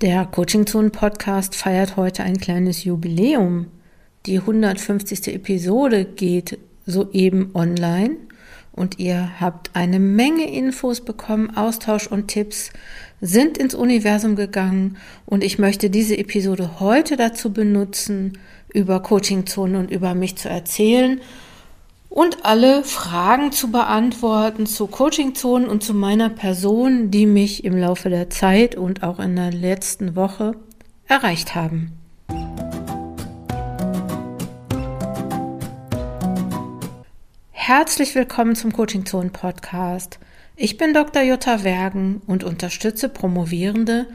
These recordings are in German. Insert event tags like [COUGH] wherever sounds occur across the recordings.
Der Coaching Zone Podcast feiert heute ein kleines Jubiläum. Die 150. Episode geht soeben online und ihr habt eine Menge Infos bekommen, Austausch und Tipps sind ins Universum gegangen und ich möchte diese Episode heute dazu benutzen, über Coaching Zone und über mich zu erzählen und alle Fragen zu beantworten zu Coaching-Zonen und zu meiner Person, die mich im Laufe der Zeit und auch in der letzten Woche erreicht haben. Herzlich willkommen zum Coaching Zone Podcast. Ich bin Dr. Jutta Wergen und unterstütze Promovierende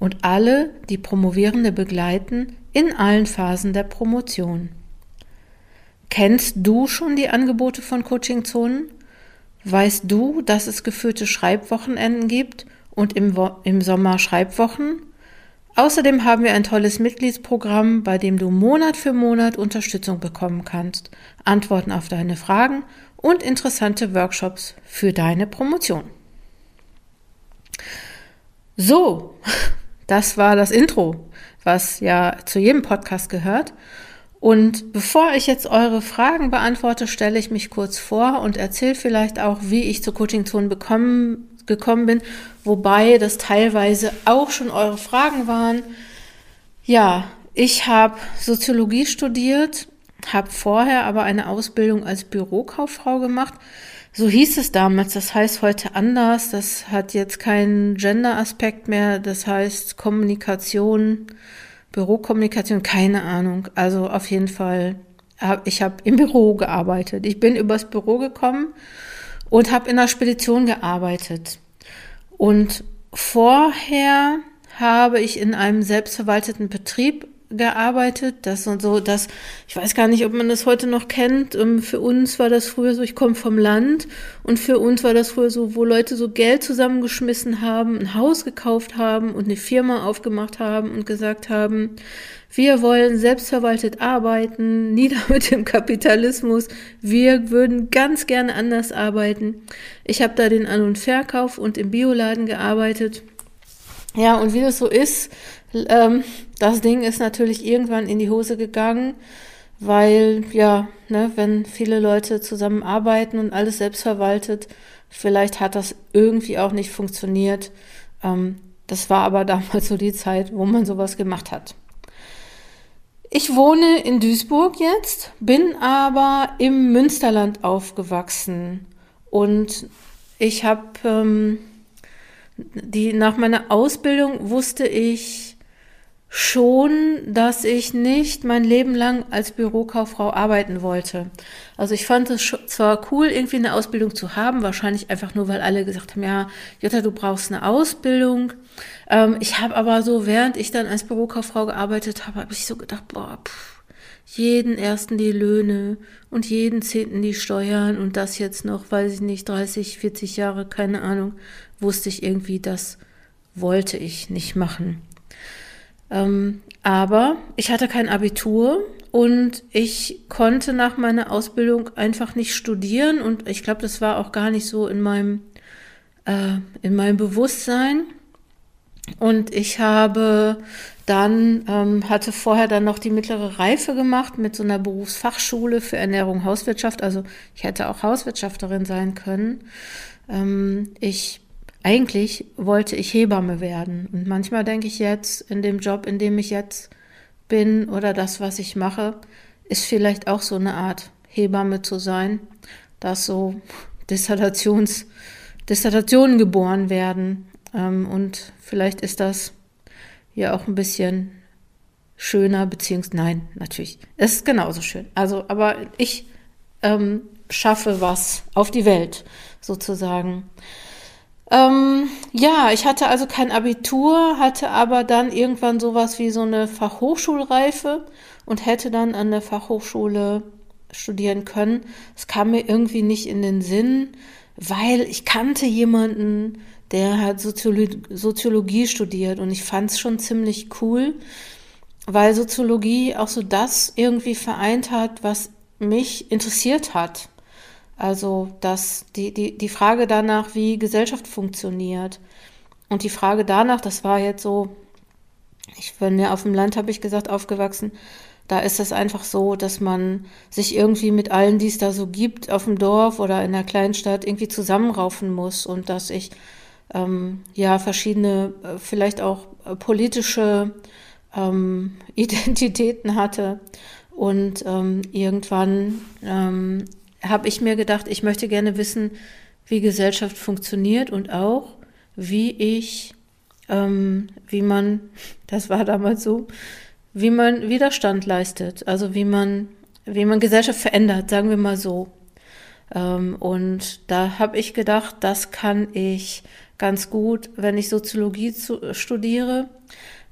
und alle, die Promovierende begleiten, in allen Phasen der Promotion. Kennst du schon die Angebote von Coaching Zonen? Weißt du, dass es geführte Schreibwochenenden gibt und im, im Sommer Schreibwochen? Außerdem haben wir ein tolles Mitgliedsprogramm, bei dem du Monat für Monat Unterstützung bekommen kannst, Antworten auf deine Fragen und interessante Workshops für deine Promotion. So, [LAUGHS] das war das Intro, was ja zu jedem Podcast gehört. Und bevor ich jetzt eure Fragen beantworte, stelle ich mich kurz vor und erzähle vielleicht auch, wie ich zur Coaching Zone bekommen, gekommen bin, wobei das teilweise auch schon eure Fragen waren. Ja, ich habe Soziologie studiert, habe vorher aber eine Ausbildung als Bürokauffrau gemacht. So hieß es damals, das heißt heute anders, das hat jetzt keinen Gender-Aspekt mehr, das heißt Kommunikation, Bürokommunikation, keine Ahnung. Also auf jeden Fall, ich habe im Büro gearbeitet. Ich bin übers Büro gekommen und habe in der Spedition gearbeitet. Und vorher habe ich in einem selbstverwalteten Betrieb gearbeitet. Das und so, das, ich weiß gar nicht, ob man das heute noch kennt. Ähm, für uns war das früher so, ich komme vom Land und für uns war das früher so, wo Leute so Geld zusammengeschmissen haben, ein Haus gekauft haben und eine Firma aufgemacht haben und gesagt haben, wir wollen selbstverwaltet arbeiten, [LAUGHS] nieder mit dem Kapitalismus. Wir würden ganz gerne anders arbeiten. Ich habe da den An- und Verkauf und im Bioladen gearbeitet. Ja, und wie das so ist, ähm, das Ding ist natürlich irgendwann in die Hose gegangen, weil, ja, ne, wenn viele Leute zusammenarbeiten und alles selbst verwaltet, vielleicht hat das irgendwie auch nicht funktioniert. Ähm, das war aber [LAUGHS] damals so die Zeit, wo man sowas gemacht hat. Ich wohne in Duisburg jetzt, bin aber im Münsterland aufgewachsen und ich habe ähm, die nach meiner Ausbildung wusste ich schon, dass ich nicht mein Leben lang als Bürokauffrau arbeiten wollte. Also ich fand es zwar cool, irgendwie eine Ausbildung zu haben, wahrscheinlich einfach nur, weil alle gesagt haben, ja, Jutta, du brauchst eine Ausbildung. Ähm, ich habe aber so, während ich dann als Bürokauffrau gearbeitet habe, habe ich so gedacht, boah, pff, jeden ersten die Löhne und jeden zehnten die Steuern und das jetzt noch, weiß ich nicht, 30, 40 Jahre, keine Ahnung, wusste ich irgendwie, das wollte ich nicht machen. Ähm, aber ich hatte kein Abitur und ich konnte nach meiner Ausbildung einfach nicht studieren und ich glaube, das war auch gar nicht so in meinem, äh, in meinem Bewusstsein. Und ich habe dann, ähm, hatte vorher dann noch die mittlere Reife gemacht mit so einer Berufsfachschule für Ernährung, Hauswirtschaft. Also ich hätte auch Hauswirtschafterin sein können. Ähm, ich eigentlich wollte ich Hebamme werden. Und manchmal denke ich jetzt, in dem Job, in dem ich jetzt bin oder das, was ich mache, ist vielleicht auch so eine Art Hebamme zu sein, dass so [LAUGHS] Dissertations, Dissertationen geboren werden. Ähm, und vielleicht ist das ja auch ein bisschen schöner, beziehungsweise nein, natürlich. Es ist genauso schön. Also, aber ich ähm, schaffe was auf die Welt sozusagen. Ähm, ja, ich hatte also kein Abitur, hatte aber dann irgendwann sowas wie so eine Fachhochschulreife und hätte dann an der Fachhochschule studieren können. Es kam mir irgendwie nicht in den Sinn, weil ich kannte jemanden, der hat Soziologie, Soziologie studiert und ich fand es schon ziemlich cool, weil Soziologie auch so das irgendwie vereint hat, was mich interessiert hat. Also dass die, die, die Frage danach, wie Gesellschaft funktioniert. Und die Frage danach, das war jetzt so ich bin ja auf dem Land, habe ich gesagt, aufgewachsen. Da ist es einfach so, dass man sich irgendwie mit allen, die es da so gibt, auf dem Dorf oder in der Kleinstadt irgendwie zusammenraufen muss und dass ich ähm, ja verschiedene, äh, vielleicht auch äh, politische ähm, [LAUGHS] Identitäten hatte. Und ähm, irgendwann ähm, habe ich mir gedacht, ich möchte gerne wissen, wie Gesellschaft funktioniert und auch, wie ich, ähm, wie man, [LAUGHS] das war damals so, wie man Widerstand leistet, also wie man, wie man Gesellschaft verändert, sagen wir mal so. Ähm, und da habe ich gedacht, das kann ich ganz gut, wenn ich Soziologie zu, studiere.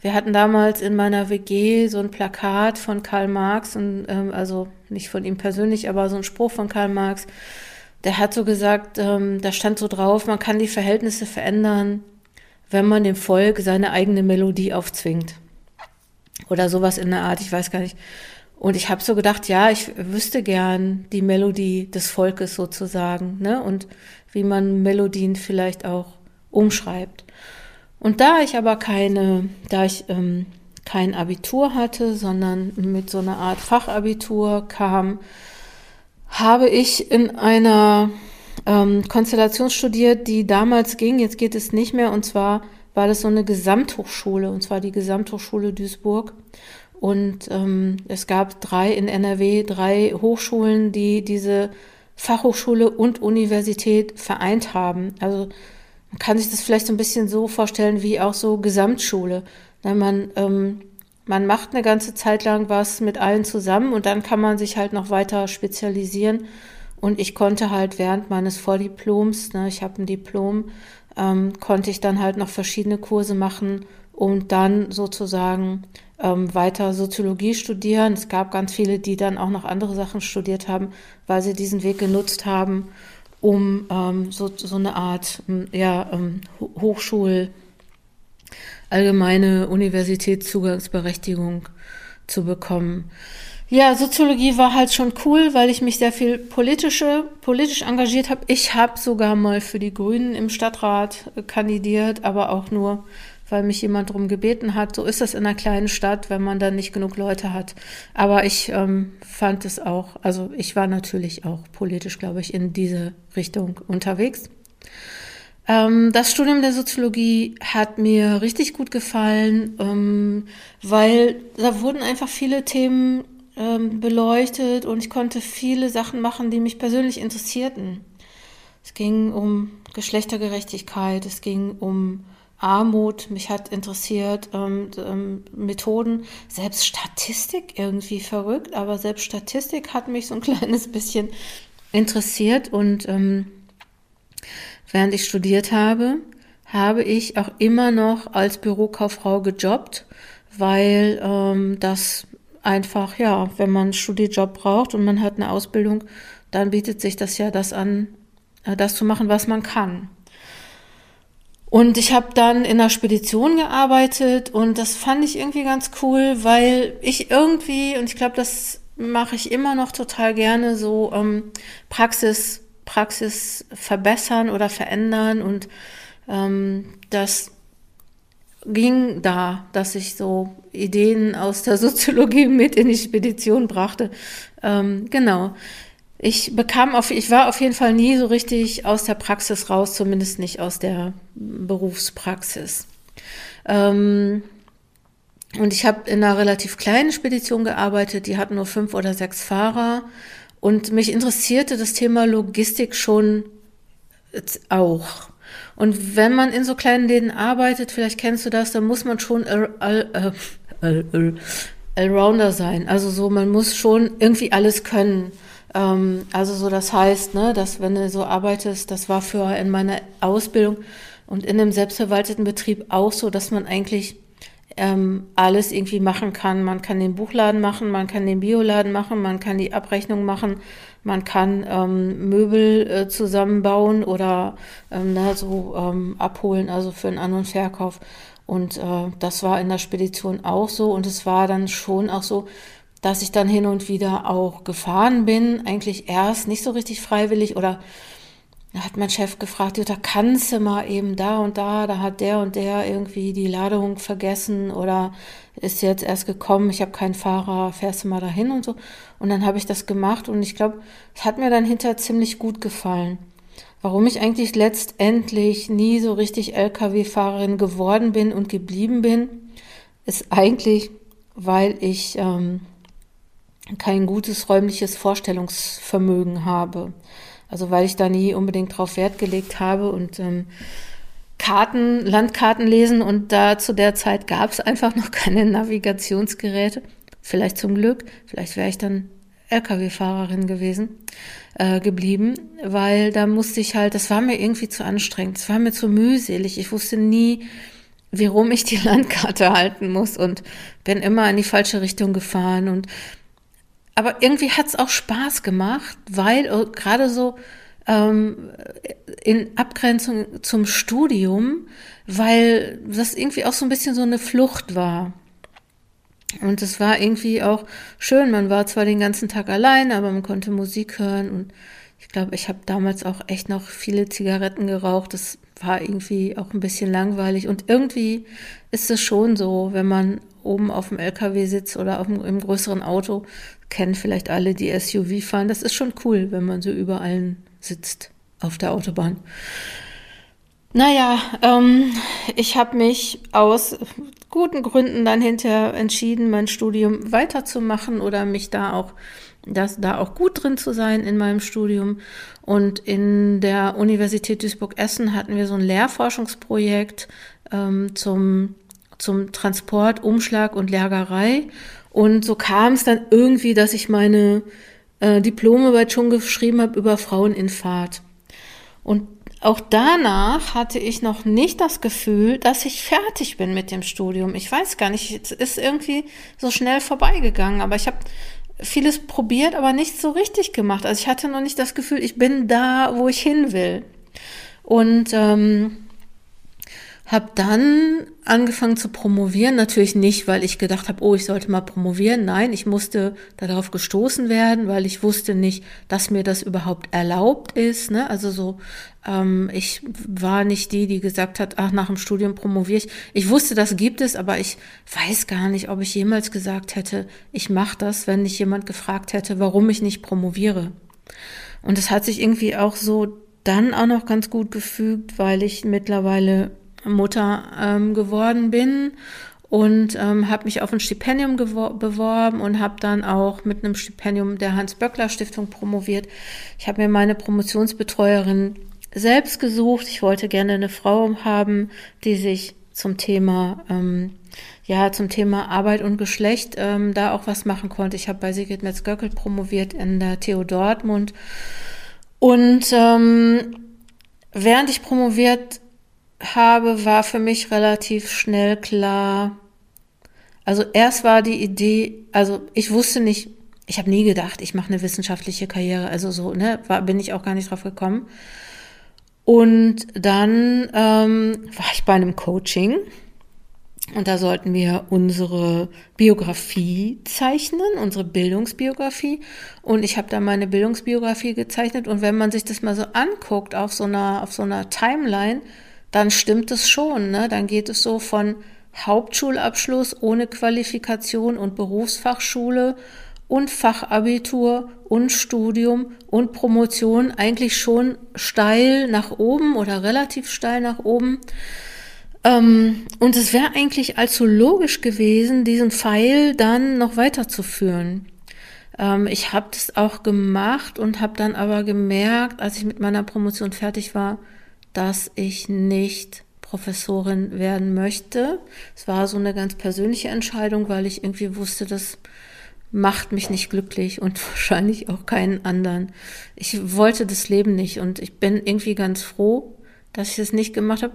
Wir hatten damals in meiner WG so ein Plakat von Karl Marx, und, ähm, also nicht von ihm persönlich, aber so ein Spruch von Karl Marx. Der hat so gesagt, ähm, da stand so drauf, man kann die Verhältnisse verändern, wenn man dem Volk seine eigene Melodie aufzwingt oder sowas in der Art, ich weiß gar nicht. Und ich habe so gedacht, ja, ich wüsste gern die Melodie des Volkes sozusagen, ne? Und wie man Melodien vielleicht auch umschreibt. Und da ich aber keine, da ich ähm, kein Abitur hatte, sondern mit so einer Art Fachabitur kam, habe ich in einer ähm, Konstellation studiert, die damals ging, jetzt geht es nicht mehr, und zwar war das so eine Gesamthochschule, und zwar die Gesamthochschule Duisburg. Und ähm, es gab drei in NRW, drei Hochschulen, die diese Fachhochschule und Universität vereint haben. Also man kann sich das vielleicht so ein bisschen so vorstellen wie auch so Gesamtschule. Na, man, ähm, man macht eine ganze Zeit lang was mit allen zusammen und dann kann man sich halt noch weiter spezialisieren. Und ich konnte halt während meines Vordiploms, ne, ich habe ein Diplom, ähm, konnte ich dann halt noch verschiedene Kurse machen und dann sozusagen ähm, weiter Soziologie studieren. Es gab ganz viele, die dann auch noch andere Sachen studiert haben, weil sie diesen Weg genutzt haben, um ähm, so, so eine Art ja, ähm, Hochschul, allgemeine Universitätszugangsberechtigung zu bekommen. Ja, Soziologie war halt schon cool, weil ich mich sehr viel politische, politisch engagiert habe. Ich habe sogar mal für die Grünen im Stadtrat kandidiert, aber auch nur, weil mich jemand darum gebeten hat. So ist das in einer kleinen Stadt, wenn man dann nicht genug Leute hat. Aber ich ähm, fand es auch, also ich war natürlich auch politisch, glaube ich, in diese Richtung unterwegs. Ähm, das Studium der Soziologie hat mir richtig gut gefallen, ähm, weil da wurden einfach viele Themen ähm, beleuchtet und ich konnte viele Sachen machen, die mich persönlich interessierten. Es ging um Geschlechtergerechtigkeit, es ging um Armut, mich hat interessiert ähm, ähm, Methoden, selbst Statistik irgendwie verrückt, aber selbst Statistik hat mich so ein [LAUGHS] kleines bisschen interessiert und ähm, während ich studiert habe, habe ich auch immer noch als Bürokauffrau gejobbt, weil ähm, das einfach, ja, wenn man einen Studiejob braucht und man hat eine Ausbildung, dann bietet sich das ja das an, äh, das zu machen, was man kann. Und ich habe dann in der Spedition gearbeitet und das fand ich irgendwie ganz cool, weil ich irgendwie, und ich glaube, das mache ich immer noch total gerne, so ähm, Praxis, Praxis verbessern oder verändern und ähm, das ging da, dass ich so Ideen aus der [LAUGHS] Soziologie mit in die Spedition brachte. Ähm, genau. Ich bekam auf, ich war auf jeden Fall nie so richtig aus der Praxis raus, zumindest nicht aus der Berufspraxis. Ähm, und ich habe in einer relativ kleinen Spedition gearbeitet, die hatten nur fünf oder sechs Fahrer. Und mich interessierte das Thema Logistik schon auch. Und wenn man in so kleinen Läden arbeitet, vielleicht kennst du das, dann muss man schon Allrounder sein. Also so, man muss schon irgendwie alles können. Ähm, also so, das heißt, ne, dass wenn du so arbeitest, das war für in meiner Ausbildung und in einem selbstverwalteten Betrieb auch so, dass man eigentlich ähm, alles irgendwie machen kann. Man kann den Buchladen machen, man kann den Bioladen machen, man kann die Abrechnung machen, man kann ähm, Möbel äh, zusammenbauen oder ähm, na, so ähm, abholen, also für einen An- und Verkauf. Und äh, das war in der Spedition auch so. Und es war dann schon auch so, dass ich dann hin und wieder auch gefahren bin. Eigentlich erst nicht so richtig freiwillig oder Da hat mein Chef gefragt, da kannst du mal eben da und da, da hat der und der irgendwie die Ladung vergessen oder ist jetzt erst gekommen, ich habe keinen Fahrer, fährst du mal dahin und so. Und dann habe ich das gemacht und ich glaube, es hat mir dann hinterher ziemlich gut gefallen. Warum ich eigentlich letztendlich nie so richtig Lkw-Fahrerin geworden bin und geblieben bin, ist eigentlich, weil ich ähm, kein gutes räumliches Vorstellungsvermögen habe. Also weil ich da nie unbedingt drauf Wert gelegt habe und ähm, Karten, Landkarten lesen und da zu der Zeit gab es einfach noch [LAUGHS] keine Navigationsgeräte. Vielleicht zum Glück, vielleicht wäre ich dann Lkw-Fahrerin gewesen, äh, geblieben, weil da musste ich halt, das war mir irgendwie zu anstrengend, es war mir zu mühselig. Ich wusste nie, wie rum ich die [LAUGHS] Landkarte halten muss und bin immer in die falsche Richtung gefahren und aber irgendwie hat es auch Spaß gemacht, weil äh, gerade so ähm, in Abgrenzung zum Studium, weil das irgendwie auch so ein bisschen so eine Flucht war. Und es war irgendwie auch schön. Man war zwar den ganzen Tag allein, aber man konnte Musik hören. Und ich glaube, ich habe damals auch echt noch viele Zigaretten geraucht. Das war irgendwie auch ein bisschen langweilig. Und irgendwie ist es schon so, wenn man oben auf dem LKW sitzt oder auf dem, im größeren Auto, kennen vielleicht alle, die SUV fahren. Das ist schon cool, wenn man so überall sitzt auf der Autobahn. Naja, ähm, ich habe mich aus guten Gründen dann hinterher entschieden, mein Studium weiterzumachen oder mich da auch, das, da auch gut drin zu sein in meinem Studium. Und in der Universität Duisburg-Essen hatten wir so ein Lehrforschungsprojekt ähm, zum, zum Transport, Umschlag und Lagerei. Und so kam es dann irgendwie, dass ich meine äh, Diplomarbeit schon geschrieben habe über Frauen in Fahrt. Und auch danach hatte ich noch nicht das Gefühl, dass ich fertig bin mit dem Studium. Ich weiß gar nicht, es ist irgendwie so schnell vorbeigegangen, aber ich habe vieles probiert, aber nicht so richtig gemacht. Also ich hatte noch nicht das Gefühl, ich bin da, wo ich hin will. Und ähm, habe dann angefangen zu promovieren, natürlich nicht, weil ich gedacht habe, oh, ich sollte mal promovieren. Nein, ich musste darauf gestoßen werden, weil ich wusste nicht, dass mir das überhaupt erlaubt ist. Ne? Also so, ähm, ich war nicht die, die gesagt hat, ach, nach dem Studium promoviere ich. Ich wusste, das gibt es, aber ich weiß gar nicht, ob ich jemals gesagt hätte, ich mache das, wenn mich jemand gefragt hätte, warum ich nicht promoviere. Und es hat sich irgendwie auch so dann auch noch ganz gut gefügt, weil ich mittlerweile Mutter ähm, geworden bin und ähm, habe mich auf ein Stipendium beworben und habe dann auch mit einem Stipendium der Hans-Böckler-Stiftung promoviert. Ich habe mir meine Promotionsbetreuerin selbst gesucht. Ich wollte gerne eine Frau haben, die sich zum Thema ähm, ja zum Thema Arbeit und Geschlecht ähm, da auch was machen konnte. Ich habe bei Sigrid Metz-Göckel promoviert in der TU Dortmund und ähm, während ich promoviert habe, war für mich relativ schnell klar. Also erst war die Idee, also ich wusste nicht, ich habe nie gedacht, ich mache eine wissenschaftliche Karriere, also so, ne, war, bin ich auch gar nicht drauf gekommen. Und dann ähm, war ich bei einem Coaching und da sollten wir unsere Biografie zeichnen, unsere Bildungsbiografie. Und ich habe da meine Bildungsbiografie gezeichnet. Und wenn man sich das mal so anguckt auf so einer, auf so einer Timeline, dann stimmt es schon. Ne? Dann geht es so von Hauptschulabschluss ohne Qualifikation und Berufsfachschule und Fachabitur und Studium und Promotion eigentlich schon steil nach oben oder relativ steil nach oben. Ähm, und es wäre eigentlich allzu logisch gewesen, diesen Pfeil dann noch weiterzuführen. Ähm, ich habe das auch gemacht und habe dann aber gemerkt, als ich mit meiner Promotion fertig war, dass ich nicht Professorin werden möchte. Es war so eine ganz persönliche Entscheidung, weil ich irgendwie wusste, das macht mich nicht glücklich und [LAUGHS] wahrscheinlich auch keinen anderen. Ich wollte das Leben nicht und ich bin irgendwie ganz froh, dass ich das nicht gemacht habe.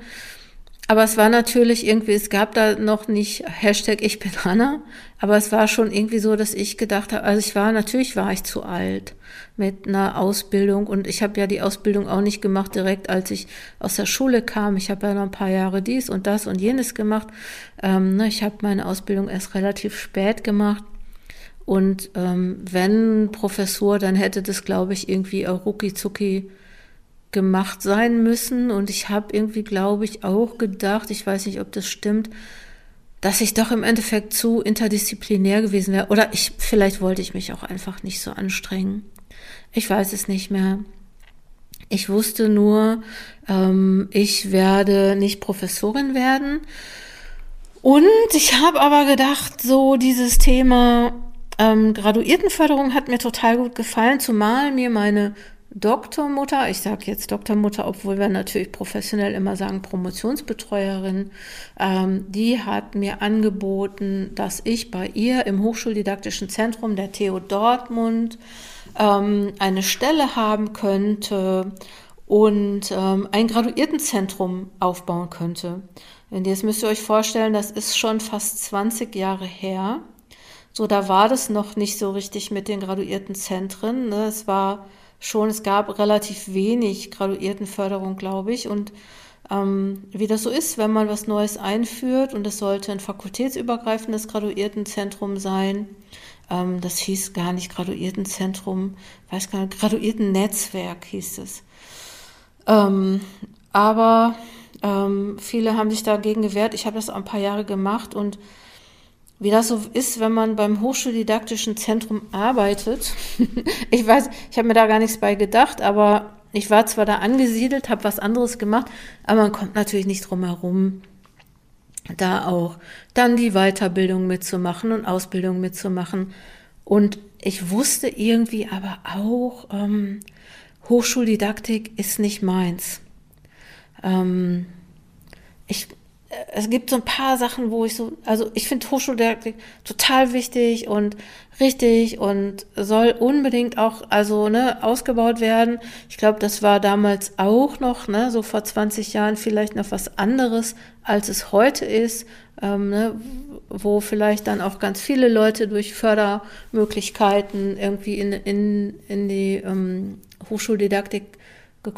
Aber es war natürlich irgendwie, es gab da noch nicht Hashtag ich bin Hanna, aber es war schon irgendwie so, dass ich gedacht habe, also ich war, natürlich war ich zu alt mit einer Ausbildung und ich habe ja die Ausbildung auch nicht gemacht direkt, als ich aus der Schule kam. Ich habe ja noch ein paar Jahre dies und das und jenes gemacht. Ähm, ne, ich habe meine Ausbildung erst relativ spät gemacht. Und ähm, wenn Professor, dann hätte das, glaube ich, irgendwie auch rucki zucki gemacht sein müssen. Und ich habe irgendwie, glaube ich, auch gedacht, ich weiß nicht, ob das stimmt, dass ich doch im Endeffekt zu interdisziplinär gewesen wäre. Oder ich, vielleicht wollte ich mich auch einfach nicht so anstrengen. Ich weiß es nicht mehr. Ich wusste nur, ähm, ich werde nicht Professorin werden. Und ich habe aber gedacht, so dieses Thema ähm, Graduiertenförderung hat mir total gut gefallen, zumal mir meine Doktormutter, ich sage jetzt Doktormutter, obwohl wir natürlich professionell immer sagen Promotionsbetreuerin, ähm, die hat mir angeboten, dass ich bei ihr im Hochschuldidaktischen Zentrum der TU Dortmund ähm, eine Stelle haben könnte und ähm, ein Graduiertenzentrum aufbauen könnte. Und jetzt müsst ihr euch vorstellen, das ist schon fast 20 Jahre her. So, da war das noch nicht so richtig mit den Graduiertenzentren. Ne? Es war schon, es gab relativ wenig Graduiertenförderung, glaube ich. Und ähm, wie das so ist, wenn man was Neues einführt und es sollte ein fakultätsübergreifendes Graduiertenzentrum sein. Ähm, das hieß gar nicht Graduiertenzentrum, weiß gar nicht, Graduiertennetzwerk hieß es. Ähm, aber ähm, viele haben sich dagegen gewehrt. Ich habe das ein paar Jahre gemacht und wie das so ist, wenn man beim Hochschuldidaktischen Zentrum arbeitet. [LAUGHS] ich weiß, ich habe mir da gar nichts bei gedacht, aber ich war zwar da angesiedelt, habe was anderes gemacht, aber man kommt natürlich nicht drum herum, da auch dann die Weiterbildung mitzumachen und Ausbildung mitzumachen. Und ich wusste irgendwie aber auch, ähm, Hochschuldidaktik ist nicht meins. Ähm, ich es gibt so ein paar Sachen, wo ich so, also ich finde Hochschuldidaktik total wichtig und richtig und soll unbedingt auch, also ne, ausgebaut werden. Ich glaube, das war damals auch noch, ne, so vor 20 Jahren vielleicht noch was anderes, als es heute ist, ähm, ne, wo vielleicht dann auch ganz viele Leute durch Fördermöglichkeiten irgendwie in, in, in die ähm, Hochschuldidaktik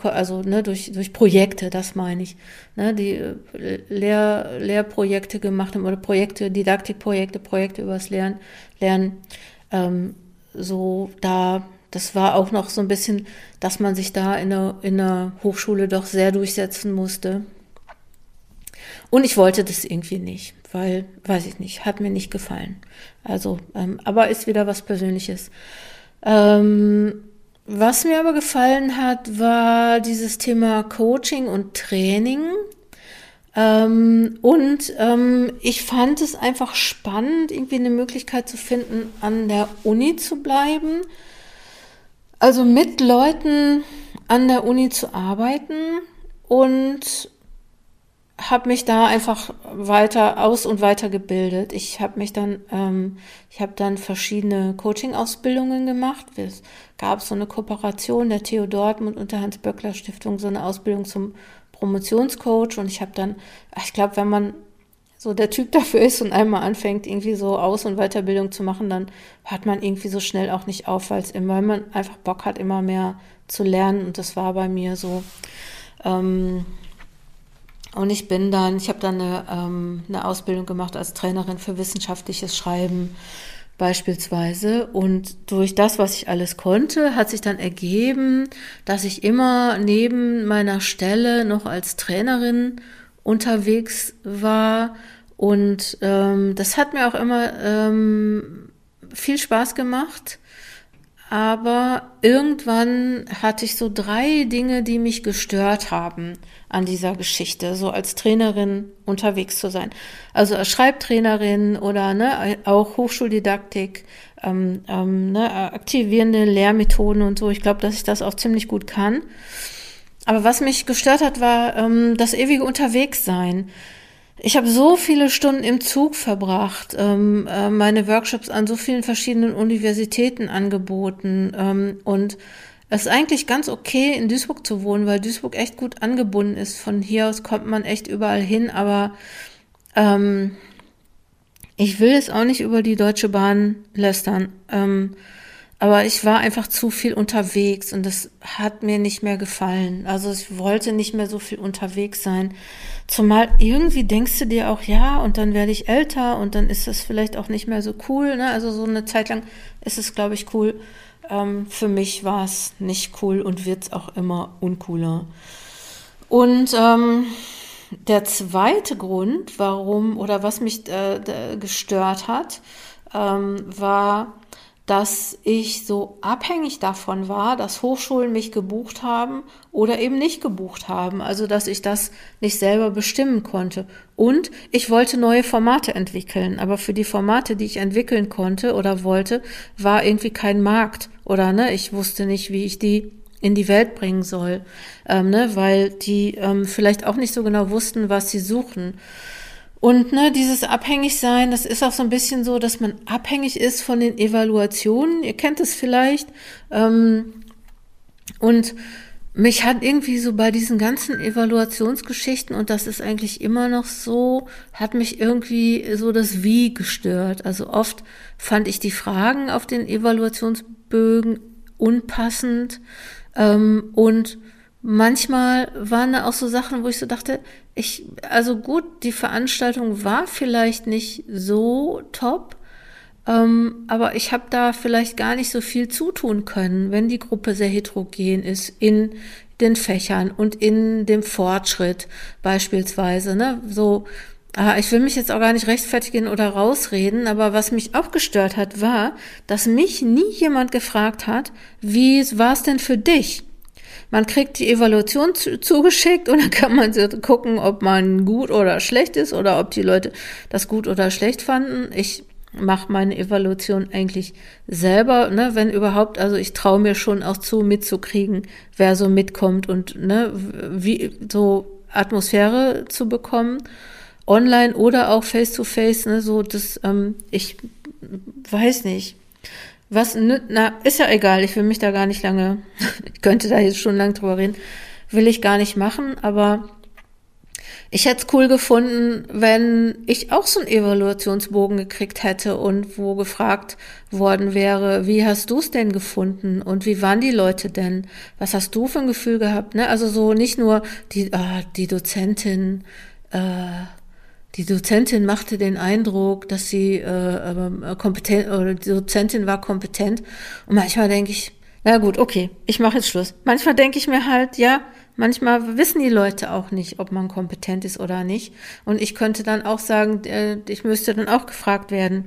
also ne, durch, durch Projekte, das meine ich, ne, die äh, Lehr, Lehrprojekte gemacht haben oder Projekte, Didaktikprojekte, Projekte übers Lernen, Lernen, ähm, so da, das war auch noch so ein bisschen, dass man sich da in der, in der Hochschule doch sehr durchsetzen musste. Und ich wollte das irgendwie nicht, weil, weiß ich nicht, hat mir nicht gefallen. Also, ähm, aber ist wieder was Persönliches. Ähm, was mir aber gefallen hat, war dieses Thema Coaching und Training. Ähm, und ähm, ich fand es einfach spannend, irgendwie eine Möglichkeit zu finden, an der Uni zu bleiben. Also mit Leuten an der Uni zu arbeiten und habe mich da einfach weiter aus und weiter gebildet. Ich habe mich dann, ähm, ich habe dann verschiedene Coaching-Ausbildungen gemacht. Es gab so eine Kooperation der TU Dortmund und der Hans-Böckler-Stiftung, so eine Ausbildung zum Promotionscoach. Und ich habe dann, ich glaube, wenn man so der Typ [LAUGHS] dafür ist und einmal anfängt, irgendwie so Aus- und Weiterbildung zu machen, dann hört man irgendwie so schnell auch nicht auf, weil immer, man einfach Bock hat, immer mehr zu lernen. Und das war bei mir so. Ähm, und ich bin dann, ich habe dann eine, ähm, eine Ausbildung gemacht als Trainerin für wissenschaftliches Schreiben beispielsweise. Und durch das, was ich alles konnte, hat sich dann ergeben, dass ich immer neben meiner Stelle noch als Trainerin unterwegs war. Und ähm, das hat mir auch immer ähm, viel Spaß gemacht. Aber irgendwann hatte ich so drei Dinge, die mich gestört haben an dieser Geschichte, so als Trainerin unterwegs zu sein. Also als Schreibtrainerin oder ne, auch Hochschuldidaktik, ähm, ähm, ne, aktivierende Lehrmethoden und so. Ich glaube, dass ich das auch ziemlich gut kann. Aber was mich gestört hat, war ähm, das ewige Unterwegssein. Ich habe so viele Stunden im Zug verbracht, ähm, äh, meine Workshops an so vielen verschiedenen Universitäten angeboten ähm, und es ist eigentlich ganz okay, in Duisburg zu wohnen, weil Duisburg echt gut angebunden ist. Von hier aus kommt man echt überall hin, aber ähm, ich will es auch nicht über die Deutsche Bahn lästern. Ähm, aber ich war einfach zu viel unterwegs und das hat mir nicht mehr gefallen. Also ich wollte nicht mehr so viel unterwegs sein. Zumal irgendwie denkst du dir auch, ja, und dann werde ich älter und dann ist das vielleicht auch nicht mehr so cool. Ne? Also so eine Zeit lang ist es, glaube ich, cool, Ähm, für mich war es nicht cool und wird es auch immer uncooler. Und ähm, der zweite Grund, warum oder was mich äh, gestört hat, ähm, war, dass ich so abhängig davon war, dass Hochschulen mich gebucht haben oder eben nicht gebucht haben. Also, dass ich das nicht selber bestimmen konnte. Und ich wollte neue Formate entwickeln. Aber für die Formate, die ich entwickeln konnte oder wollte, war irgendwie kein Markt. Oder, ne, ich wusste nicht, wie ich die in die Welt bringen soll, ähm, ne, weil die ähm, vielleicht auch nicht so genau wussten, was sie suchen. Und ne, dieses Abhängigsein, das ist auch so ein bisschen so, dass man abhängig ist von den Evaluationen. Ihr kennt es vielleicht. Ähm, und mich hat irgendwie so bei diesen ganzen Evaluationsgeschichten, und das ist eigentlich immer noch so, hat mich irgendwie so das Wie gestört. Also oft fand ich die Fragen auf den Evaluationsbögen unpassend ähm, und manchmal waren da auch so Sachen, wo ich so dachte, ich, also gut, die Veranstaltung war vielleicht nicht so top, ähm, aber ich habe da vielleicht gar nicht so viel zutun können, wenn die Gruppe sehr heterogen ist in den Fächern und in dem Fortschritt beispielsweise. Ne? So, ah, ich will mich jetzt auch gar nicht rechtfertigen oder rausreden, aber was mich auch gestört hat, war, dass mich nie jemand gefragt hat, wie war es denn für dich? Man kriegt die Evaluation zugeschickt und dann kann man gucken, ob man gut oder schlecht ist oder ob die Leute das gut oder schlecht fanden. Ich mache meine Evaluation eigentlich selber, ne, wenn überhaupt. Also ich traue mir schon auch zu, mitzukriegen, wer so mitkommt und ne, wie so Atmosphäre zu bekommen, online oder auch face to face. Ne, so das, ähm, ich weiß nicht. Was, na, ist ja egal, ich will mich da gar nicht lange, [LAUGHS] ich könnte da jetzt schon lang drüber reden, will ich gar nicht machen, aber ich hätte es cool gefunden, wenn ich auch so einen Evaluationsbogen gekriegt hätte und wo gefragt worden wäre, wie hast du es denn gefunden und wie waren die Leute denn? Was hast du für ein Gefühl gehabt? Ne? Also so nicht nur die, ah, die Dozentin, äh, die Dozentin machte den Eindruck, dass sie äh, kompetent oder die Dozentin war kompetent. Und manchmal denke ich, na gut, okay, ich mache jetzt Schluss. Manchmal denke ich mir halt, ja, manchmal wissen die Leute auch nicht, ob man kompetent ist oder nicht. Und ich könnte dann auch sagen, äh, ich müsste dann auch gefragt werden,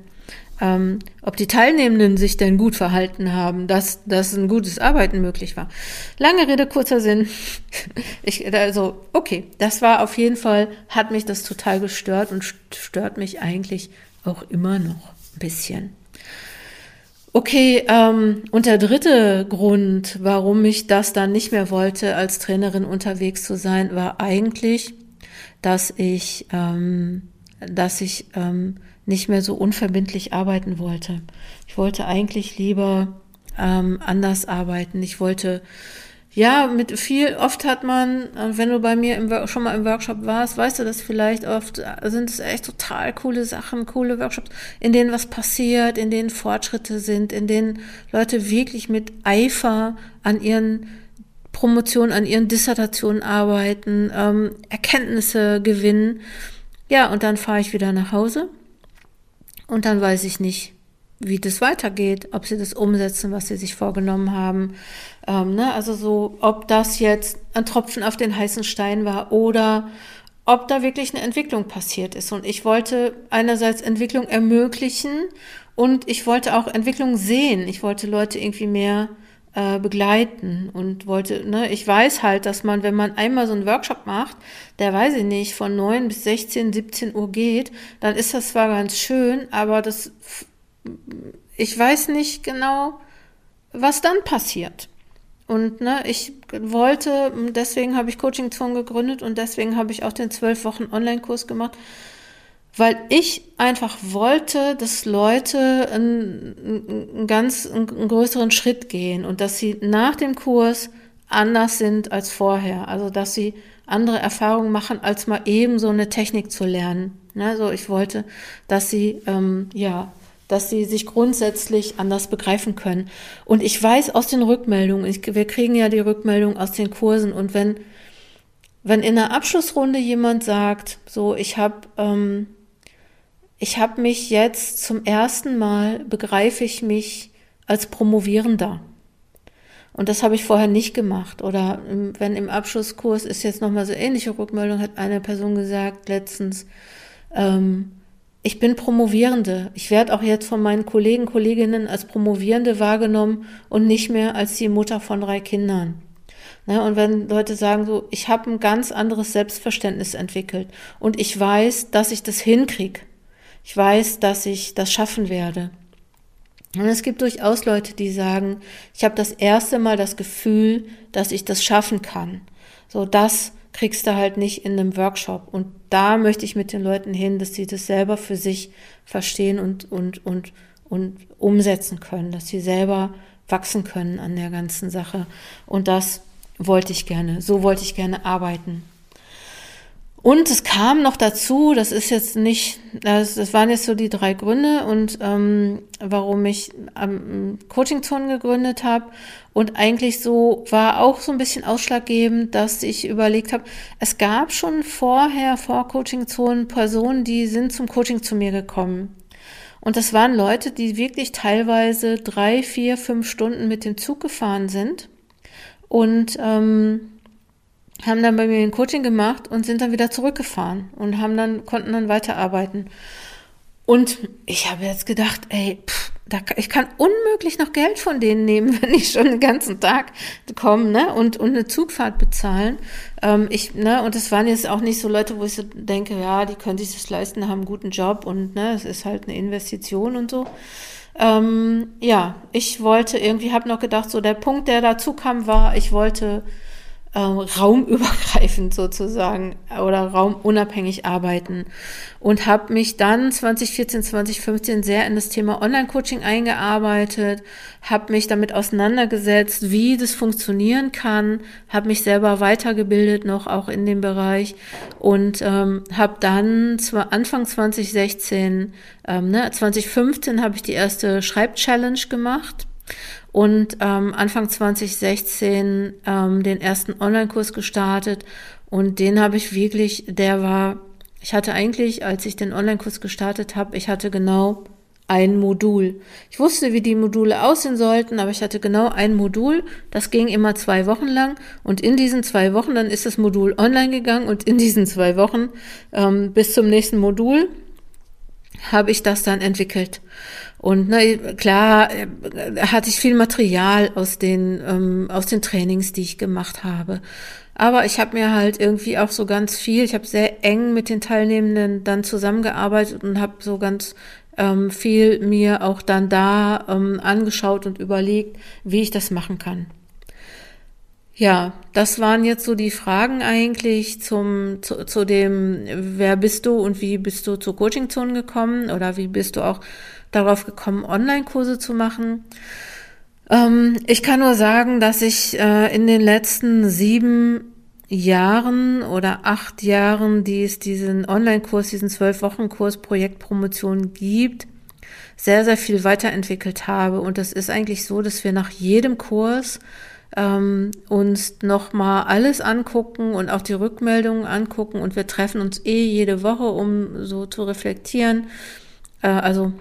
ähm, ob die Teilnehmenden sich denn gut verhalten haben, dass, dass ein gutes Arbeiten möglich war. Lange Rede, kurzer Sinn. [LAUGHS] Ich, also, okay, das war auf jeden Fall, hat mich das total gestört und stört mich eigentlich auch immer noch ein bisschen. Okay, ähm, und der dritte Grund, warum ich das dann nicht mehr wollte, als Trainerin unterwegs zu sein, war eigentlich, dass ich, ähm, dass ich ähm, nicht mehr so unverbindlich arbeiten wollte. Ich wollte eigentlich lieber ähm, anders arbeiten. Ich wollte ja, mit viel, oft hat man, äh, wenn du bei mir im, schon mal im Workshop warst, weißt du das vielleicht, oft äh, sind es echt total coole Sachen, coole Workshops, in denen was passiert, in denen Fortschritte sind, in denen Leute wirklich mit Eifer an ihren Promotionen, an ihren Dissertationen arbeiten, ähm, Erkenntnisse gewinnen. Ja, und dann fahre ich wieder nach Hause und dann weiß ich nicht, wie das weitergeht, ob sie das umsetzen, was sie sich vorgenommen haben. Ähm, ne? Also so, ob das jetzt ein Tropfen auf den heißen Stein war oder ob da wirklich eine Entwicklung passiert ist. Und ich wollte einerseits Entwicklung ermöglichen und ich wollte auch Entwicklung sehen. Ich wollte Leute irgendwie mehr äh, begleiten und wollte, ne, ich weiß halt, dass man, wenn man einmal so einen Workshop macht, der weiß ich nicht, von 9 bis 16, 17 Uhr geht, dann ist das zwar ganz schön, aber das ich weiß nicht genau, was dann passiert. Und ne, ich wollte, deswegen habe ich Coaching Zone gegründet und deswegen habe ich auch den zwölf Wochen Online-Kurs gemacht, weil ich einfach wollte, dass Leute einen, einen ganz einen größeren Schritt gehen und dass sie nach dem Kurs anders sind als vorher. Also dass sie andere Erfahrungen machen, als mal eben so eine Technik zu lernen. Also ich wollte, dass sie ähm, ja dass sie sich grundsätzlich anders begreifen können. Und ich weiß aus den Rückmeldungen, ich, wir kriegen ja die Rückmeldung aus den Kursen und wenn, wenn in der Abschlussrunde jemand sagt, so, ich habe ähm, ich habe mich jetzt zum ersten Mal, begreife ich mich als Promovierender. Und das habe ich vorher nicht gemacht. Oder wenn im Abschlusskurs ist jetzt nochmal so ähnliche Rückmeldung, hat eine Person gesagt letztens, ähm, ich bin Promovierende. Ich werde auch jetzt von meinen Kollegen, Kolleginnen als Promovierende wahrgenommen und nicht mehr als die Mutter von drei Kindern. Ne, und wenn Leute sagen so, ich habe ein ganz anderes Selbstverständnis entwickelt und ich weiß, dass ich das hinkriege. Ich weiß, dass ich das schaffen werde. Und es gibt durchaus Leute, die sagen, ich habe das erste Mal das Gefühl, dass ich das schaffen kann. So, das kriegst du halt nicht in einem Workshop. Und da möchte ich mit den Leuten hin, dass sie das selber für sich verstehen und, und, und, und umsetzen können, dass sie selber wachsen können an der ganzen Sache. Und das wollte ich gerne, so wollte ich gerne arbeiten. Und es kam noch dazu, das ist jetzt nicht, das, das waren jetzt so die drei Gründe und ähm, warum ich ähm, Coaching-Zonen gegründet habe. Und eigentlich so war auch so ein bisschen ausschlaggebend, dass ich überlegt habe, es gab schon vorher vor Coaching-Zonen Personen, die sind zum Coaching zu mir gekommen. Und das waren Leute, die wirklich teilweise drei, vier, fünf Stunden mit dem Zug gefahren sind und ähm, haben dann bei mir ein Coaching gemacht und sind dann wieder zurückgefahren und haben dann, konnten dann weiterarbeiten. Und ich habe jetzt gedacht, ey, pff, da, ich kann unmöglich noch Geld von denen nehmen, [LAUGHS] wenn ich schon den ganzen Tag komme, ne, und, und eine Zugfahrt bezahlen. Ähm, ich, ne, und das waren jetzt auch nicht so Leute, wo ich so denke, ja, die können sich das leisten, haben einen guten Job und, ne, es ist halt eine Investition und so. Ähm, ja, ich wollte irgendwie, habe noch gedacht, so der Punkt, der dazu kam, war, ich wollte äh, raumübergreifend sozusagen oder raumunabhängig arbeiten. Und habe mich dann 2014, 2015 sehr in das Thema Online-Coaching eingearbeitet, habe mich damit auseinandergesetzt, wie das funktionieren kann, habe mich selber weitergebildet noch auch in dem Bereich und ähm, habe dann zwar Anfang 2016, ähm, ne, 2015 habe ich die erste Schreibchallenge gemacht und ähm, Anfang 2016 ähm, den ersten Online-Kurs gestartet und den habe ich wirklich, der war, ich hatte eigentlich, als ich den Online-Kurs gestartet habe, ich hatte genau ein Modul. Ich wusste, wie die Module aussehen sollten, aber ich hatte genau ein Modul. Das ging immer zwei Wochen lang und in diesen zwei Wochen, dann ist das Modul online gegangen und in diesen zwei Wochen ähm, bis zum nächsten Modul habe ich das dann entwickelt. Und ne, klar äh, hatte ich viel Material aus den, ähm, aus den Trainings, die ich gemacht habe. Aber ich habe mir halt irgendwie auch so ganz viel, ich habe sehr eng mit den Teilnehmenden dann zusammengearbeitet und habe so ganz ähm, viel mir auch dann da ähm, angeschaut und überlegt, wie ich das machen kann. Ja, das waren jetzt so die Fragen eigentlich zum, zu, zu dem, wer bist du und wie bist du zur Coaching-Zone gekommen oder wie bist du auch darauf gekommen, Online-Kurse zu machen. Ähm, ich kann nur sagen, dass ich äh, in den letzten sieben Jahren oder acht Jahren, die es diesen Online-Kurs, diesen zwölf-Wochen-Kurs Projektpromotion gibt, sehr, sehr viel weiterentwickelt habe. Und das ist eigentlich so, dass wir nach jedem Kurs ähm, uns nochmal alles angucken und auch die Rückmeldungen angucken. Und wir treffen uns eh jede Woche, um so zu reflektieren. Äh, also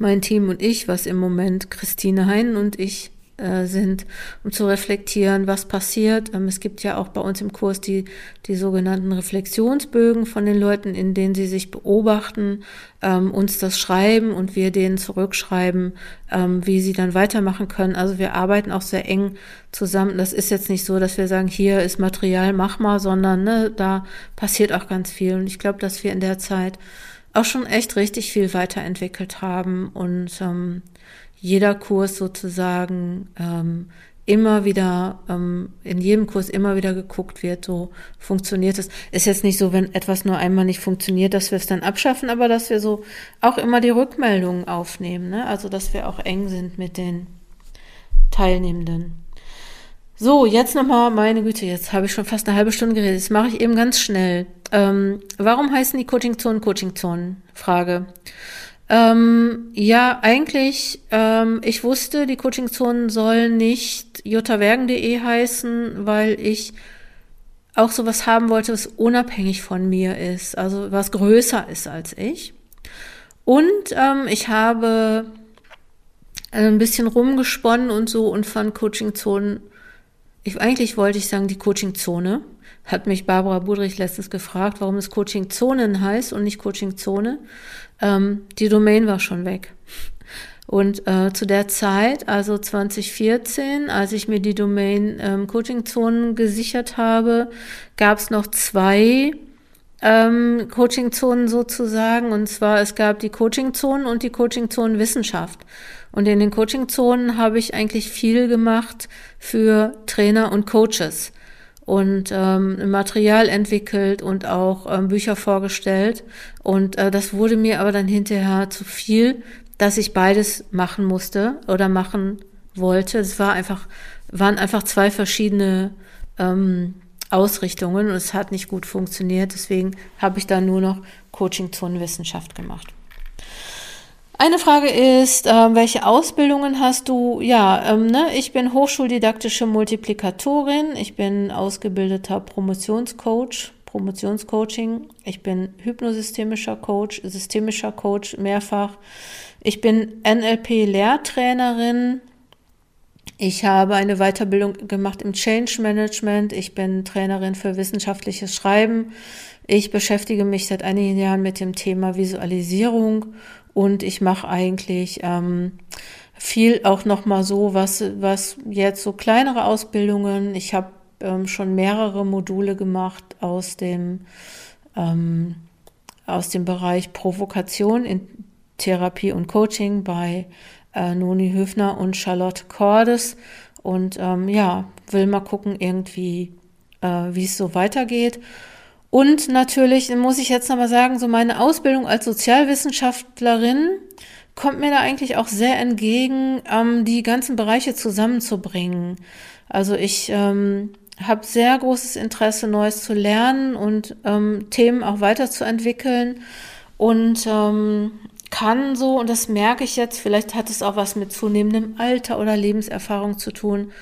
mein Team und ich, was im Moment Christine Heinen und ich äh, sind, um zu reflektieren, was passiert. Ähm, es gibt ja auch bei uns im Kurs die, die sogenannten Reflexionsbögen von den Leuten, in denen sie sich beobachten, ähm, uns das schreiben und wir denen zurückschreiben, ähm, wie sie dann weitermachen können. Also wir arbeiten auch sehr eng zusammen. Das ist jetzt nicht so, dass wir sagen, hier ist Material, mach mal, sondern ne, da passiert auch ganz viel. Und ich glaube, dass wir in der Zeit auch schon echt richtig viel weiterentwickelt haben und ähm, jeder Kurs sozusagen ähm, immer wieder, ähm, in jedem Kurs immer wieder geguckt wird, so funktioniert es. Ist jetzt nicht so, wenn etwas nur einmal nicht funktioniert, dass wir es dann abschaffen, aber dass wir so auch immer die Rückmeldungen aufnehmen, ne? also dass wir auch eng sind mit den Teilnehmenden. So, jetzt nochmal, meine Güte, jetzt habe ich schon fast eine halbe Stunde geredet. Das mache ich eben ganz schnell. Ähm, warum heißen die Coaching-Zonen Coaching-Zonen? Frage. Ähm, ja, eigentlich, ähm, ich wusste, die Coaching-Zonen sollen nicht jotawergen.de heißen, weil ich auch sowas haben wollte, was unabhängig von mir ist, also was größer ist als ich. Und ähm, ich habe ein bisschen rumgesponnen und so und fand Coaching-Zonen, ich, eigentlich wollte ich sagen die Coaching-Zone, hat mich Barbara Budrich letztens gefragt, warum es Coaching-Zonen heißt und nicht Coaching-Zone. Ähm, die Domain war schon weg. Und äh, zu der Zeit, also 2014, als ich mir die Domain ähm, Coaching-Zonen gesichert habe, gab es noch zwei ähm, Coaching-Zonen sozusagen. Und zwar, es gab die Coaching-Zonen und die Coaching-Zonen Wissenschaft. Und in den Coaching-Zonen habe ich eigentlich viel gemacht für Trainer und Coaches und ähm, Material entwickelt und auch ähm, Bücher vorgestellt. Und äh, das wurde mir aber dann hinterher zu viel, dass ich beides machen musste oder machen wollte. Es war einfach, waren einfach zwei verschiedene ähm, Ausrichtungen und es hat nicht gut funktioniert. Deswegen habe ich dann nur noch Coaching Zonenwissenschaft gemacht. Eine Frage ist, äh, welche Ausbildungen hast du? Ja, ähm, ne, ich bin hochschuldidaktische Multiplikatorin, ich bin ausgebildeter Promotionscoach, Promotionscoaching, ich bin hypnosystemischer Coach, systemischer Coach mehrfach. Ich bin NLP-Lehrtrainerin, ich habe eine Weiterbildung gemacht im Change Management. Ich bin Trainerin für wissenschaftliches Schreiben. Ich beschäftige mich seit einigen Jahren mit dem Thema Visualisierung und ich mache eigentlich ähm, viel auch noch mal so, was was jetzt so kleinere Ausbildungen. Ich habe ähm, schon mehrere Module gemacht aus dem ähm, aus dem Bereich Provokation in Therapie und Coaching bei äh, Noni Höfner und Charlotte Cordes. Und ähm, ja, will mal gucken, irgendwie, äh, wie es so weitergeht. Und natürlich muss ich jetzt nochmal sagen, so meine Ausbildung als Sozialwissenschaftlerin kommt mir da eigentlich auch sehr entgegen, ähm, die ganzen Bereiche zusammenzubringen. Also ich ähm, habe sehr großes Interesse, Neues zu lernen und ähm, Themen auch weiterzuentwickeln. Und ähm, kann so, und das merke ich jetzt, vielleicht hat es auch was mit zunehmendem Alter oder Lebenserfahrung zu tun.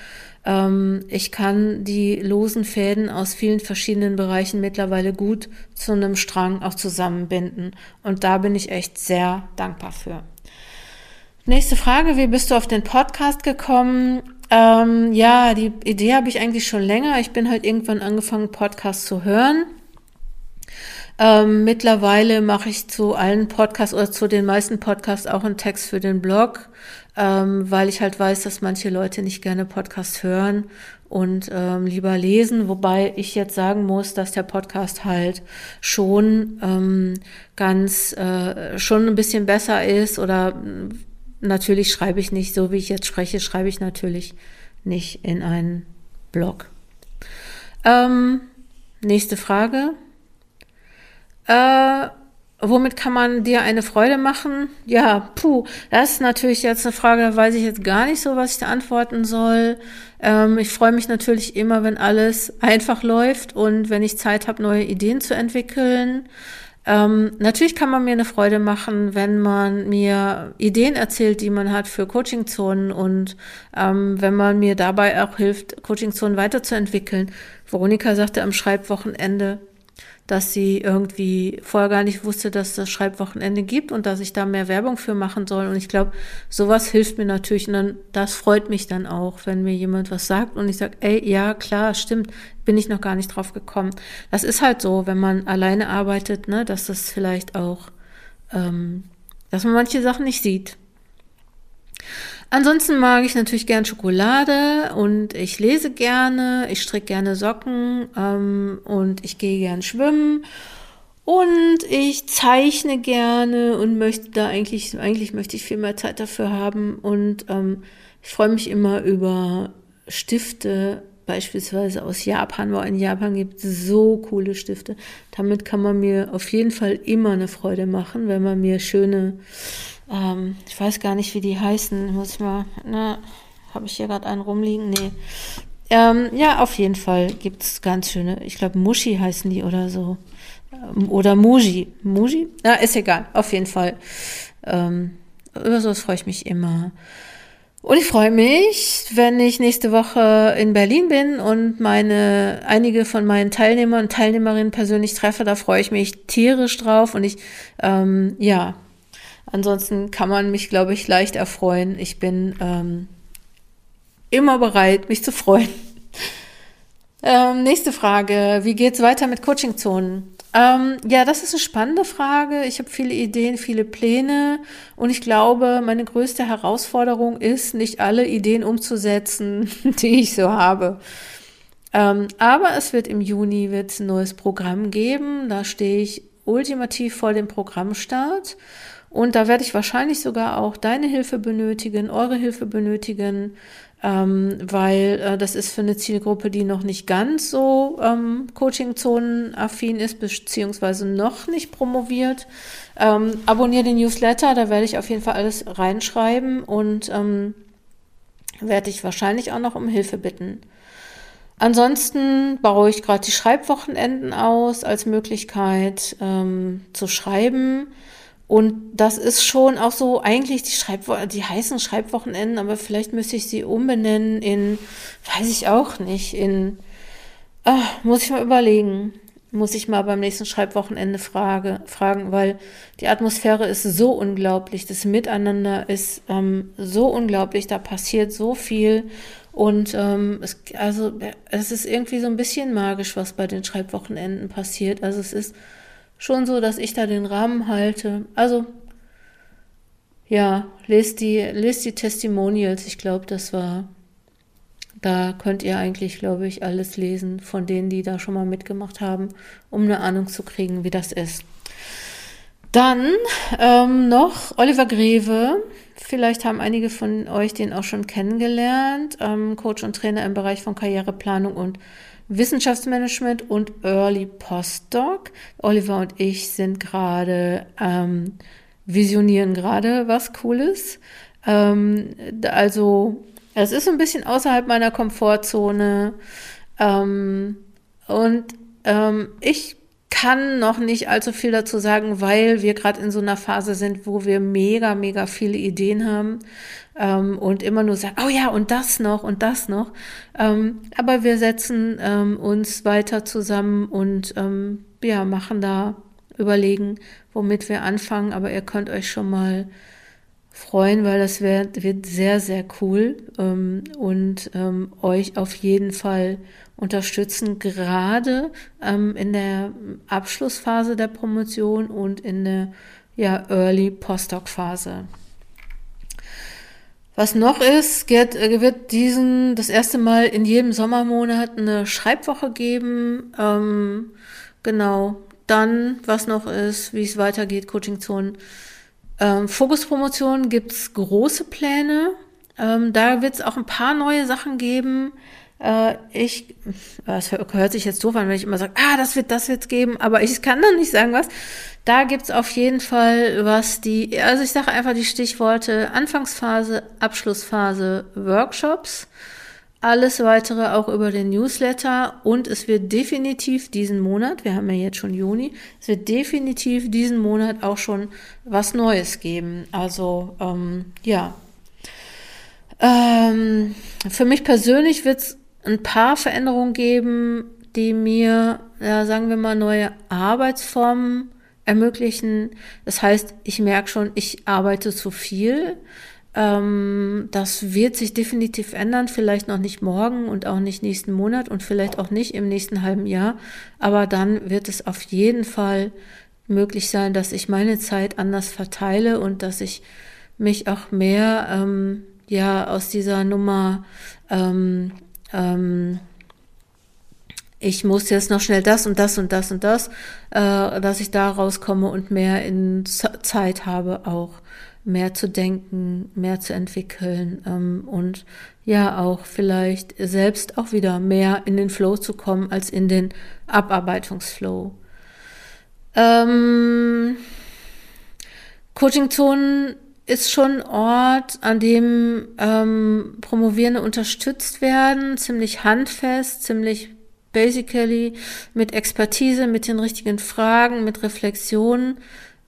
Ähm, ich kann die losen Fäden aus vielen verschiedenen Bereichen mittlerweile gut zu einem Strang auch zusammenbinden. Und da bin ich echt sehr dankbar für. Nächste Frage, wie bist du auf den Podcast gekommen? Ähm, ja, die Idee habe ich eigentlich schon länger. Ich bin halt irgendwann angefangen, Podcasts zu hören ähm, mittlerweile mache ich zu allen Podcasts oder zu den meisten Podcasts auch einen Text für den Blog, ähm, weil ich halt weiß, dass manche Leute nicht gerne Podcasts hören und ähm, lieber lesen, wobei ich jetzt sagen muss, dass der Podcast halt schon ähm, ganz äh, schon ein bisschen besser ist oder natürlich schreibe ich nicht so, wie ich jetzt spreche, schreibe ich natürlich nicht in einen Blog. Ähm, nächste Frage. Äh, womit kann man dir eine Freude machen? Ja, puh, das ist natürlich jetzt eine Frage, da weiß ich jetzt gar nicht so, was ich da antworten soll. Ähm, ich freue mich natürlich immer, wenn alles einfach läuft und wenn ich Zeit habe, neue Ideen zu entwickeln. Ähm, natürlich kann man mir eine Freude machen, wenn man mir Ideen erzählt, die man hat für Coachingzonen und ähm, wenn man mir dabei auch hilft, Coachingzonen weiterzuentwickeln. Veronika sagte am Schreibwochenende, dass sie irgendwie vorher gar nicht wusste, dass das Schreibwochenende gibt und dass ich da mehr Werbung für machen soll. Und ich glaube, sowas hilft mir natürlich und dann, das freut mich dann auch, wenn mir jemand was sagt und ich sage, ey, ja, klar, stimmt, bin ich noch gar nicht drauf gekommen. Das ist halt so, wenn man alleine arbeitet, ne, dass das vielleicht auch, ähm, dass man manche Sachen nicht sieht. Ansonsten mag ich natürlich gern Schokolade und ich lese gerne, ich stricke gerne Socken ähm, und ich gehe gern schwimmen und ich zeichne gerne und möchte da eigentlich, eigentlich möchte ich viel mehr Zeit dafür haben und ähm, ich freue mich immer über Stifte, beispielsweise aus Japan, wo in Japan gibt so coole Stifte. Damit kann man mir auf jeden Fall immer eine Freude machen, wenn man mir schöne ähm, ich weiß gar nicht, wie die heißen. Muss ich mal, ne, habe ich hier gerade einen rumliegen? Nee. Ähm, ja, auf jeden Fall gibt es ganz schöne, ich glaube Mushi heißen die oder so. Ähm, oder Muji. Muji? Ja, ist egal, auf jeden Fall. Ähm, über sowas freue ich mich immer. Und ich freue mich, wenn ich nächste Woche in Berlin bin und meine einige von meinen Teilnehmern und Teilnehmerinnen persönlich treffe. Da freue ich mich tierisch drauf und ich ähm, ja Ansonsten kann man mich, glaube ich, leicht erfreuen. Ich bin ähm, immer bereit, mich zu freuen. [LAUGHS] Ähm, nächste Frage. Wie geht's weiter mit Coachingzonen? Ähm, ja, das ist eine spannende Frage. Ich habe viele Ideen, viele Pläne und ich glaube, meine größte Herausforderung ist, nicht alle Ideen umzusetzen, [LAUGHS] die ich so habe. Ähm, aber es wird im Juni wird ein neues Programm geben. Da stehe ich ultimativ vor dem Programmstart. Und da werde ich wahrscheinlich sogar auch deine Hilfe benötigen, eure Hilfe benötigen, ähm, weil äh, das ist für eine Zielgruppe, die noch nicht ganz so ähm, Coaching-Zonen-affin ist, beziehungsweise noch nicht promoviert. Ähm, abonniere den Newsletter, da werde ich auf jeden Fall alles reinschreiben und ähm, werde ich wahrscheinlich auch noch um Hilfe bitten. Ansonsten baue ich gerade die Schreibwochenenden aus als Möglichkeit ähm, zu schreiben. Und das ist schon auch so eigentlich die Schreibwo die heißen Schreibwochenenden, aber vielleicht müsste ich sie umbenennen in, weiß ich auch nicht, in, ach, muss ich mal überlegen. Muss ich mal beim nächsten Schreibwochenende frage, fragen, weil die Atmosphäre ist so unglaublich, das Miteinander ist ähm, so unglaublich, da passiert so viel und ähm, es, also es ist irgendwie so ein bisschen magisch, was bei den Schreibwochenenden passiert. Also es ist schon so, dass ich da den Rahmen halte. Also, ja, lest die, lest die Testimonials. Ich glaube, das war, da könnt ihr eigentlich, glaube ich, alles lesen von denen, die da schon mal mitgemacht haben, um eine Ahnung zu kriegen, wie das ist. Dann ähm, noch Oliver Greve. Vielleicht haben einige von euch den auch schon kennengelernt. Ähm, Coach und Trainer im Bereich von Karriereplanung und Wissenschaftsmanagement und Early Postdoc. Oliver und ich sind gerade, ähm, visionieren gerade was Cooles. Ähm, also, es ist ein bisschen außerhalb meiner Komfortzone. Ähm, und ähm, ich kann noch nicht allzu viel dazu sagen, weil wir gerade in so einer Phase sind, wo wir mega, mega viele Ideen haben ähm, und immer nur sagen, oh ja, und das noch und das noch. Ähm, aber wir setzen ähm, uns weiter zusammen und ähm, ja, machen da, überlegen, womit wir anfangen. Aber ihr könnt euch schon mal freuen, weil das wird, wird sehr, sehr cool ähm, und ähm, euch auf jeden Fall unterstützen, gerade in der Abschlussphase der Promotion und in der ja, Early Postdoc-Phase. Was noch ist, wird, äh, wird diesen das erste Mal in jedem Sommermonat eine Schreibwoche geben. Ähm, genau. Dann, was noch ist, wie es weitergeht, Coaching-Zonen. Ähm, Fokuspromotion gibt's große Pläne. Ähm, da wird es auch ein paar neue Sachen geben. Äh, ich, es hört sich jetzt doof an, wenn ich immer sage, ah, das wird, das wird's geben, aber ich kann noch nicht sagen, was. Da gibt's auf jeden Fall was die, also ich sage einfach die Stichworte Anfangsphase, Abschlussphase, Workshops. Alles weitere auch über den Newsletter und es wird definitiv diesen Monat, wir haben ja jetzt schon Juni, es wird definitiv diesen Monat auch schon was Neues geben. Also ähm, ja. Ähm, für mich persönlich wird's ein paar Veränderungen geben, die mir, ja, sagen wir mal, neue Arbeitsformen ermöglichen. Das heißt, ich merke schon, ich arbeite zu viel. Ähm, das wird sich definitiv ändern, vielleicht noch nicht morgen und auch nicht nächsten Monat und vielleicht auch nicht im nächsten halben Jahr. Aber dann wird es auf jeden Fall möglich sein, dass ich meine Zeit anders verteile und dass ich mich auch mehr ähm, ja aus dieser Nummer ähm, ähm, ich muss jetzt noch schnell das und das und das und das, äh, dass ich da rauskomme und mehr in Z Zeit habe, auch mehr zu denken, mehr zu entwickeln ähm, und ja auch vielleicht selbst auch wieder mehr in den Flow zu kommen als in den Abarbeitungsflow. Ähm, Coaching-Zonen ist schon ein Ort, an dem ähm, Promovierende unterstützt werden, ziemlich handfest, ziemlich basically mit Expertise, mit den richtigen Fragen, mit Reflexionen.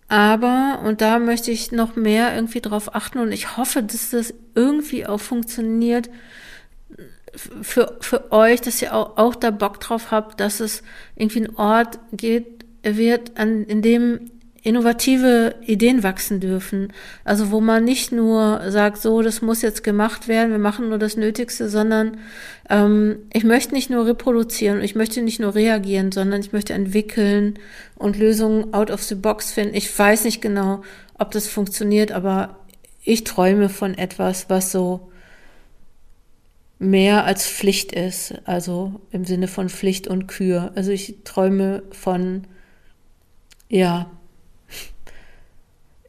Aber, und da möchte ich noch mehr irgendwie drauf achten und ich hoffe, dass das irgendwie auch funktioniert für, für euch, dass ihr auch, auch da Bock drauf habt, dass es irgendwie ein Ort geht, wird, an, in dem innovative Ideen wachsen dürfen. Also wo man nicht nur sagt, so, das muss jetzt gemacht werden, wir machen nur das Nötigste, sondern ähm, ich möchte nicht nur reproduzieren, ich möchte nicht nur reagieren, sondern ich möchte entwickeln und Lösungen out of the box finden. Ich weiß nicht genau, ob das funktioniert, aber ich träume von etwas, was so mehr als Pflicht ist, also im Sinne von Pflicht und Kür. Also ich träume von, ja,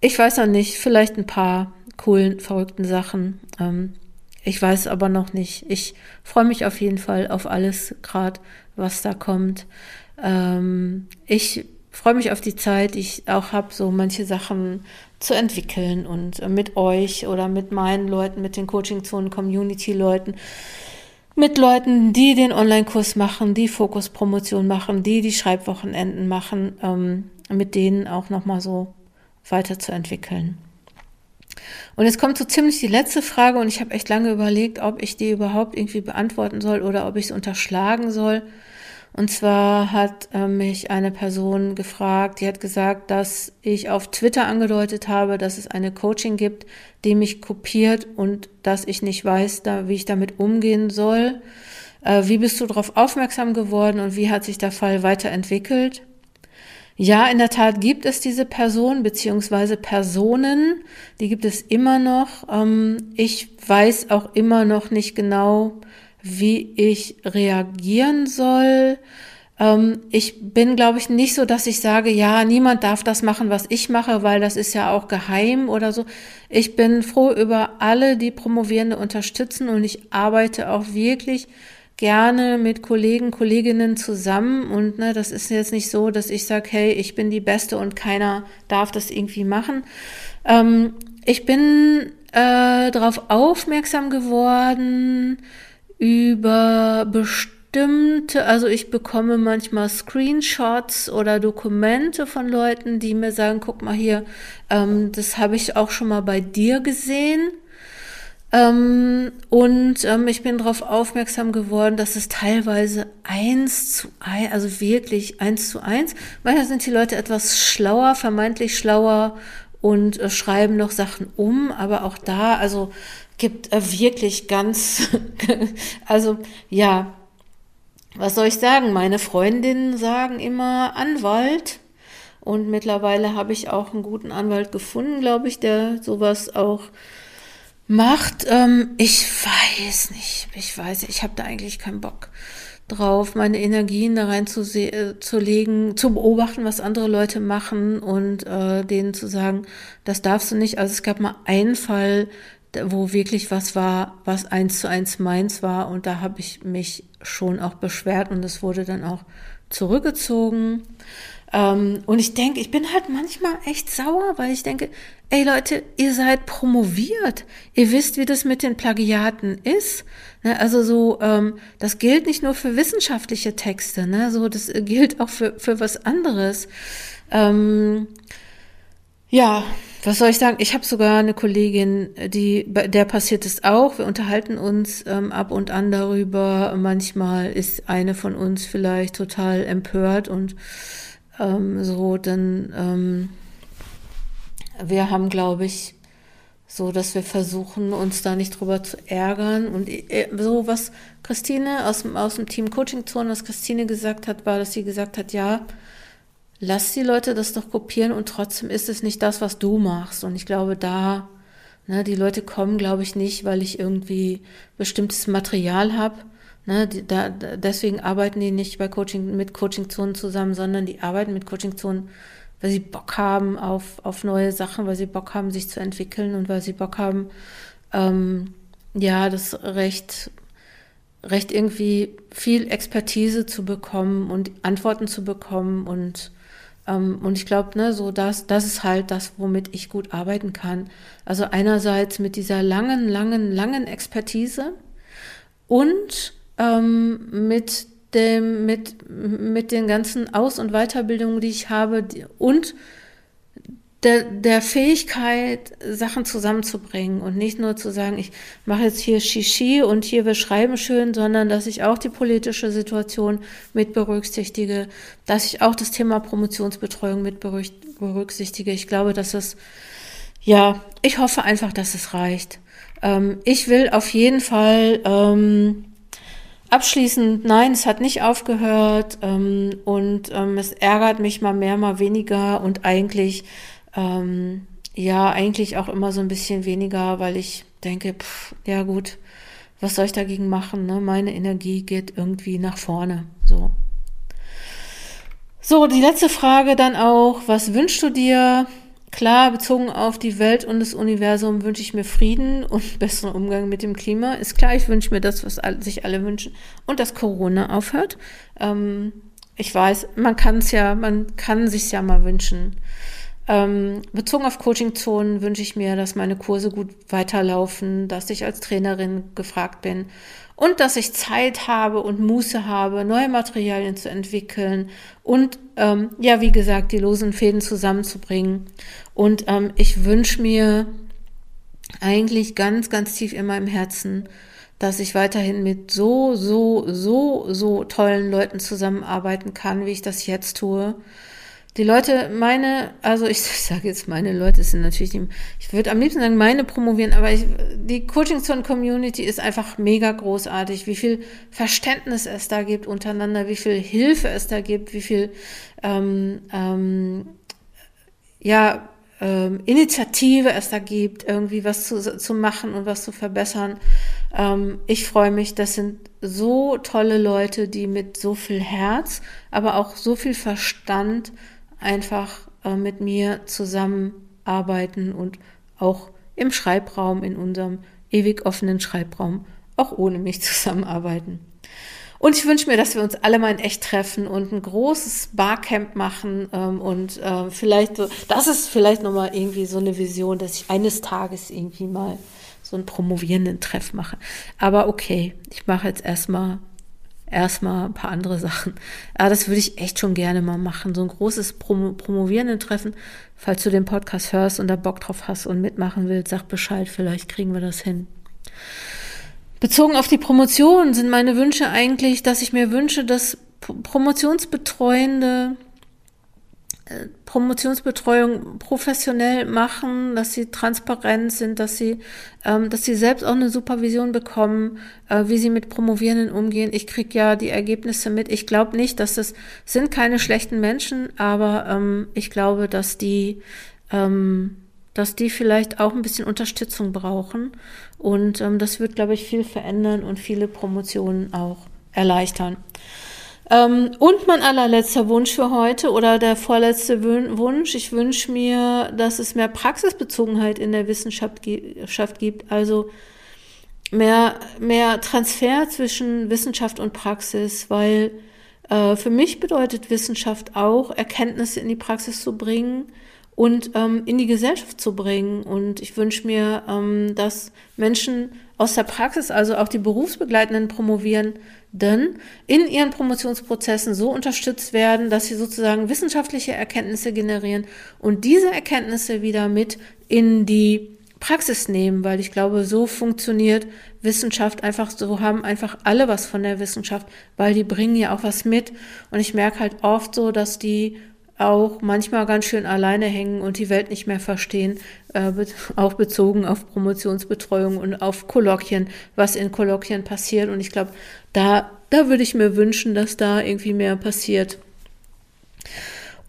ich weiß noch nicht, vielleicht ein paar coolen, verrückten Sachen. Ähm, ich weiß aber noch nicht. Ich freue mich auf jeden Fall auf alles gerade, was da kommt. Ähm, ich freue mich auf die Zeit, die ich auch habe, so manche Sachen zu entwickeln und äh, mit euch oder mit meinen Leuten, mit den Coaching-Zonen, Community-Leuten, mit Leuten, die den Online-Kurs machen, die Fokus-Promotion machen, die die Schreibwochenenden machen, ähm, mit denen auch nochmal so weiterzuentwickeln. Und jetzt kommt so ziemlich die letzte Frage und ich habe echt lange überlegt, ob ich die überhaupt irgendwie beantworten soll oder ob ich es unterschlagen soll. Und zwar hat äh, mich eine Person gefragt, die hat gesagt, dass ich auf Twitter angedeutet habe, dass es eine Coaching gibt, die mich kopiert und dass ich nicht weiß, da, wie ich damit umgehen soll. Äh, wie bist du darauf aufmerksam geworden und wie hat sich der Fall weiterentwickelt? Ja, in der Tat gibt es diese Person beziehungsweise Personen, die gibt es immer noch. Ähm, ich weiß auch immer noch nicht genau, wie ich reagieren soll. Ähm, ich bin, glaube ich, nicht so, dass ich sage, ja, niemand darf das machen, was ich mache, weil das ist ja auch geheim oder so. Ich bin froh über alle, die Promovierende unterstützen und ich arbeite auch wirklich gerne mit Kollegen, Kolleginnen zusammen und ne, das ist jetzt nicht so, dass ich sage, hey, ich bin die Beste und keiner darf das irgendwie machen. Ähm, ich bin äh, darauf aufmerksam geworden über bestimmte, also ich bekomme manchmal Screenshots oder Dokumente von Leuten, die mir sagen, guck mal hier, ähm, das habe ich auch schon mal bei dir gesehen. Ähm, und ähm, ich bin darauf aufmerksam geworden, dass es teilweise eins zu eins, also wirklich eins zu eins. Manchmal sind die Leute etwas schlauer, vermeintlich schlauer und äh, schreiben noch Sachen um, aber auch da, also gibt äh, wirklich ganz, [LAUGHS] also ja, was soll ich sagen? Meine Freundinnen sagen immer Anwalt. Und mittlerweile habe ich auch einen guten Anwalt gefunden, glaube ich, der sowas auch macht. Ähm, ich weiß nicht, ich weiß, ich habe da eigentlich keinen Bock drauf, meine Energien da rein zu, äh, zu legen, zu beobachten, was andere Leute machen und äh, denen zu sagen, das darfst du nicht. Also es gab mal einen Fall, wo wirklich was war, was eins zu eins meins war und da habe ich mich schon auch beschwert und es wurde dann auch zurückgezogen. Ähm, und ich denke, ich bin halt manchmal echt sauer, weil ich denke, ey Leute, ihr seid promoviert. Ihr wisst, wie das mit den Plagiaten ist. Ne? Also so, ähm, das gilt nicht nur für wissenschaftliche Texte, ne? so das gilt auch für, für was anderes. Ähm, ja, was soll ich sagen? Ich habe sogar eine Kollegin, die der passiert es auch. Wir unterhalten uns ähm, ab und an darüber. Manchmal ist eine von uns vielleicht total empört und ähm, so, dann ähm, wir haben, glaube ich, so, dass wir versuchen, uns da nicht drüber zu ärgern. Und so, was Christine aus aus dem Team Coaching Zone, was Christine gesagt hat, war, dass sie gesagt hat, ja, lass die Leute das doch kopieren und trotzdem ist es nicht das, was du machst. Und ich glaube, da, ne, die Leute kommen, glaube ich, nicht, weil ich irgendwie bestimmtes Material habe, Ne, die, da, deswegen arbeiten die nicht bei Coaching mit Coaching-Zonen zusammen, sondern die arbeiten mit Coaching-Zonen, weil sie Bock haben auf, auf neue Sachen, weil sie Bock haben, sich zu entwickeln und weil sie Bock haben, ähm, ja, das recht, recht irgendwie viel Expertise zu bekommen und Antworten zu bekommen und ähm, und ich glaube, ne, so das, das ist halt das, womit ich gut arbeiten kann. Also einerseits mit dieser langen, langen, langen Expertise und ähm, mit dem, mit, mit den ganzen Aus- und Weiterbildungen, die ich habe und der, der Fähigkeit, Sachen zusammenzubringen und nicht nur zu sagen, ich mache jetzt hier Shishi und hier wir schreiben schön, sondern dass ich auch die politische Situation mit berücksichtige, dass ich auch das Thema Promotionsbetreuung mit berücksichtige. Ich glaube, dass es, ja, ich hoffe einfach, dass es reicht. Ähm, ich will auf jeden Fall ähm, abschließend, nein, es hat nicht aufgehört ähm, und ähm, es ärgert mich mal mehr, mal weniger und eigentlich ähm, ja, eigentlich auch immer so ein bisschen weniger, weil ich denke, pff, ja gut, was soll ich dagegen machen? Ne? Meine Energie geht irgendwie nach vorne. So. So, die letzte Frage dann auch, was wünschst du dir? Klar, bezogen auf die Welt und das Universum wünsche ich mir Frieden und [LAUGHS] besseren Umgang mit dem Klima. Ist klar, ich wünsche mir das, was sich alle wünschen und dass Corona aufhört. Ähm, ich weiß, man kann es ja, man kann sich ja mal wünschen. Ähm, bezogen auf Coaching-Zonen wünsche ich mir, dass meine Kurse gut weiterlaufen, dass ich als Trainerin gefragt bin und dass ich Zeit habe und Muße habe, neue Materialien zu entwickeln und ähm, ja, wie gesagt, die losen Fäden zusammenzubringen. Und ähm, ich wünsche mir eigentlich ganz, ganz tief in meinem Herzen, dass ich weiterhin mit so, so, so, so tollen Leuten zusammenarbeiten kann, wie ich das jetzt tue die Leute, meine, also ich, [LAUGHS] sage jetzt meine Leute, sind natürlich, die, ich würde am liebsten sagen, meine promovieren, aber ich, die Coaching Zone Community ist einfach mega großartig, wie viel Verständnis es da gibt untereinander, wie viel Hilfe es da gibt, wie viel, ähm, ähm, ja, ähm, Initiative es da gibt, irgendwie was zu, zu machen und was zu verbessern. Ähm, ich freue mich, das sind so tolle Leute, die mit so viel Herz, aber auch so viel Verstand einfach äh, mit mir zusammenarbeiten und auch im Schreibraum, in unserem ewig offenen Schreibraum, auch ohne mich [LAUGHS] zusammenarbeiten. Und ich wünsche mir, dass wir uns alle mal in echt treffen und ein großes Barcamp machen ähm, und äh, vielleicht so, das ist vielleicht nochmal irgendwie so eine Vision, dass ich eines Tages irgendwie mal so einen promovierenden Treff mache. Aber okay, ich mache jetzt erstmal erstmal ein paar andere Sachen. Aber das würde ich echt schon gerne mal machen. So ein großes Promo Promovierenden-Treffen. Falls du den Podcast hörst und da Bock drauf hast und mitmachen willst, sag Bescheid, vielleicht kriegen wir das hin. Bezogen auf die Promotion sind meine Wünsche eigentlich, dass ich mir wünsche, dass Promotionsbetreuende Promotionsbetreuung professionell machen, dass sie transparent sind, dass sie, ähm, dass sie selbst auch eine Supervision bekommen, äh, wie sie mit Promovierenden umgehen. Ich krieg ja die Ergebnisse mit. Ich glaube nicht, dass das sind keine schlechten Menschen, aber ähm, ich glaube, dass die, ähm, dass die vielleicht auch ein bisschen Unterstützung brauchen. Und ähm, das wird, glaube ich, viel verändern und viele Promotionen auch erleichtern. Ähm, und mein allerletzter Wunsch für heute oder der vorletzte Wunsch, ich wünsche mir, dass es mehr Praxisbezogenheit in der Wissenschaft gibt, also mehr, mehr Transfer zwischen Wissenschaft und Praxis, weil äh, für mich bedeutet Wissenschaft auch, Erkenntnisse in die Praxis zu bringen und ähm, in die Gesellschaft zu bringen. Und ich wünsche mir, ähm, dass Menschen aus der Praxis, also auch die berufsbegleitenden promovieren, in ihren Promotionsprozessen so unterstützt werden, dass sie sozusagen wissenschaftliche Erkenntnisse generieren und diese Erkenntnisse wieder mit in die Praxis nehmen, weil ich glaube, so funktioniert Wissenschaft einfach, so haben einfach alle was von der Wissenschaft, weil die bringen ja auch was mit. Und ich merke halt oft so, dass die auch manchmal ganz schön alleine hängen und die Welt nicht mehr verstehen, äh, auch bezogen auf Promotionsbetreuung und auf Kolloquien, was in Kolloquien passiert. Und ich glaube, da, da würde ich mir wünschen, dass da irgendwie mehr passiert.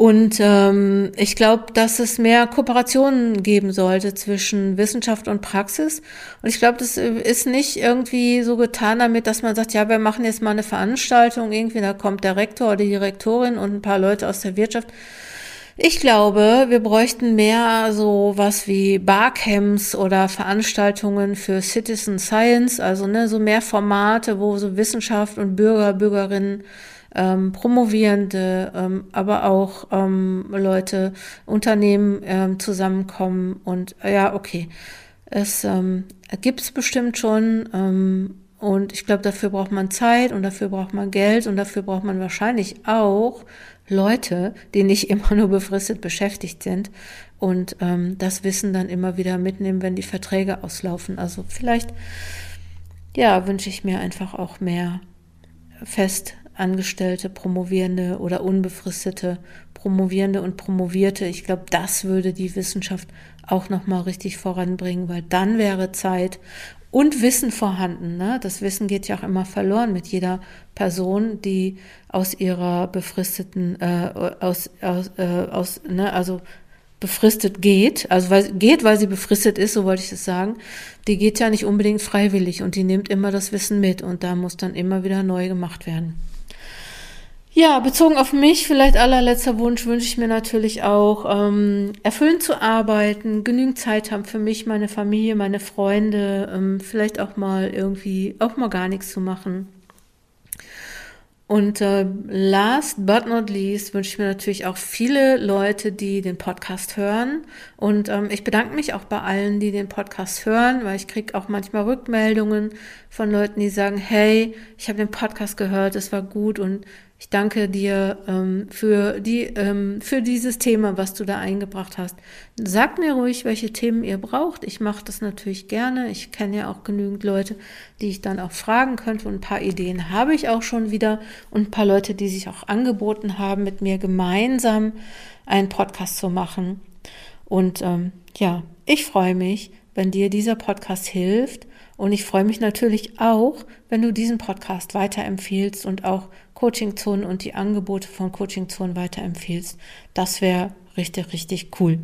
Und ähm, ich glaube, dass es mehr Kooperationen geben sollte zwischen Wissenschaft und Praxis. Und ich glaube, das ist nicht irgendwie so getan damit, dass man sagt, ja, wir machen jetzt mal eine Veranstaltung, irgendwie, da kommt der Rektor oder die Direktorin und ein paar Leute aus der Wirtschaft. Ich glaube, wir bräuchten mehr so was wie Barcamps oder Veranstaltungen für Citizen Science, also ne, so mehr Formate, wo so Wissenschaft und Bürger, Bürgerinnen ähm, Promovierende, ähm, aber auch ähm, Leute, Unternehmen ähm, zusammenkommen und äh, ja, okay. Es ähm, gibt es bestimmt schon ähm, Und ich glaube, dafür braucht man Zeit und dafür braucht man Geld und dafür braucht man wahrscheinlich auch Leute, die nicht [LAUGHS] immer nur befristet beschäftigt sind und ähm, das Wissen dann immer wieder mitnehmen, wenn die Verträge auslaufen. Also vielleicht, ja, wünsche ich mir einfach auch mehr fest angestellte, promovierende oder unbefristete Promovierende und Promovierte. Ich glaube, das würde die Wissenschaft auch noch mal richtig voranbringen, weil dann wäre Zeit und Wissen vorhanden. Ne? Das Wissen geht ja auch immer verloren mit jeder Person, die aus ihrer befristeten, äh, aus, aus, äh, aus ne, also befristet geht, also weil, geht, weil sie befristet ist, so wollte ich es sagen, die geht ja nicht unbedingt freiwillig und die nimmt immer das Wissen mit und da muss dann immer wieder neu gemacht werden. Ja, bezogen auf mich, vielleicht allerletzter Wunsch, wünsche ich mir natürlich auch, ähm, erfüllend zu arbeiten, genügend Zeit haben für mich, meine Familie, meine Freunde, ähm, vielleicht auch mal irgendwie, auch mal gar nichts zu machen. Und äh, last but not least wünsche ich mir natürlich auch viele Leute, die den Podcast hören. Und ähm, ich bedanke mich auch bei allen, die den Podcast hören, weil ich kriege auch manchmal Rückmeldungen von Leuten, die sagen, hey, ich habe den Podcast gehört, es war gut und ich danke dir ähm, für, die, ähm, für dieses Thema, was du da eingebracht hast. Sag mir ruhig, welche Themen ihr braucht. Ich mache das natürlich gerne. Ich kenne ja auch genügend Leute, die ich dann auch fragen könnte. Und ein paar Ideen habe ich auch schon wieder. Und ein paar Leute, die sich auch angeboten haben, mit mir gemeinsam einen Podcast zu machen. Und ähm, ja, ich freue mich, wenn dir dieser Podcast hilft. Und ich freue mich natürlich auch, wenn du diesen Podcast weiterempfiehlst und auch Coaching Zonen und die Angebote von Coaching Zonen weiterempfiehlst. Das wäre richtig, richtig cool.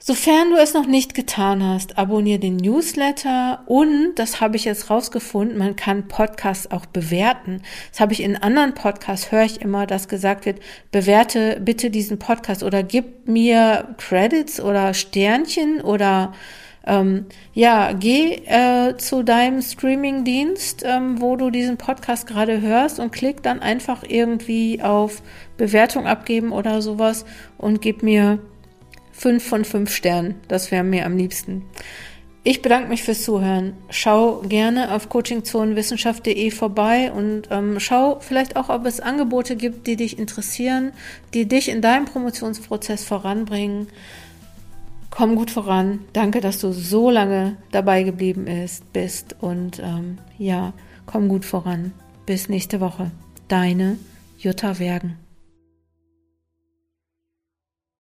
Sofern du es noch nicht getan hast, abonniere den Newsletter und, das habe ich jetzt rausgefunden, man kann Podcasts auch bewerten. Das habe ich in anderen Podcasts, höre ich immer, dass gesagt wird, bewerte bitte diesen Podcast oder gib mir Credits oder Sternchen oder ähm, ja, geh äh, zu deinem Streaming-Dienst, ähm, wo du diesen Podcast gerade hörst und klick dann einfach irgendwie auf Bewertung abgeben oder sowas und gib mir fünf von fünf Sternen. Das wäre mir am liebsten. Ich bedanke mich fürs Zuhören. Schau gerne auf coachingzonenwissenschaft.de vorbei und ähm, schau vielleicht auch, ob es Angebote gibt, die dich interessieren, die dich in deinem Promotionsprozess voranbringen. Komm gut voran. Danke, dass du so lange dabei geblieben ist, bist. Und ähm, ja, komm gut voran. Bis nächste Woche. Deine Jutta Wergen.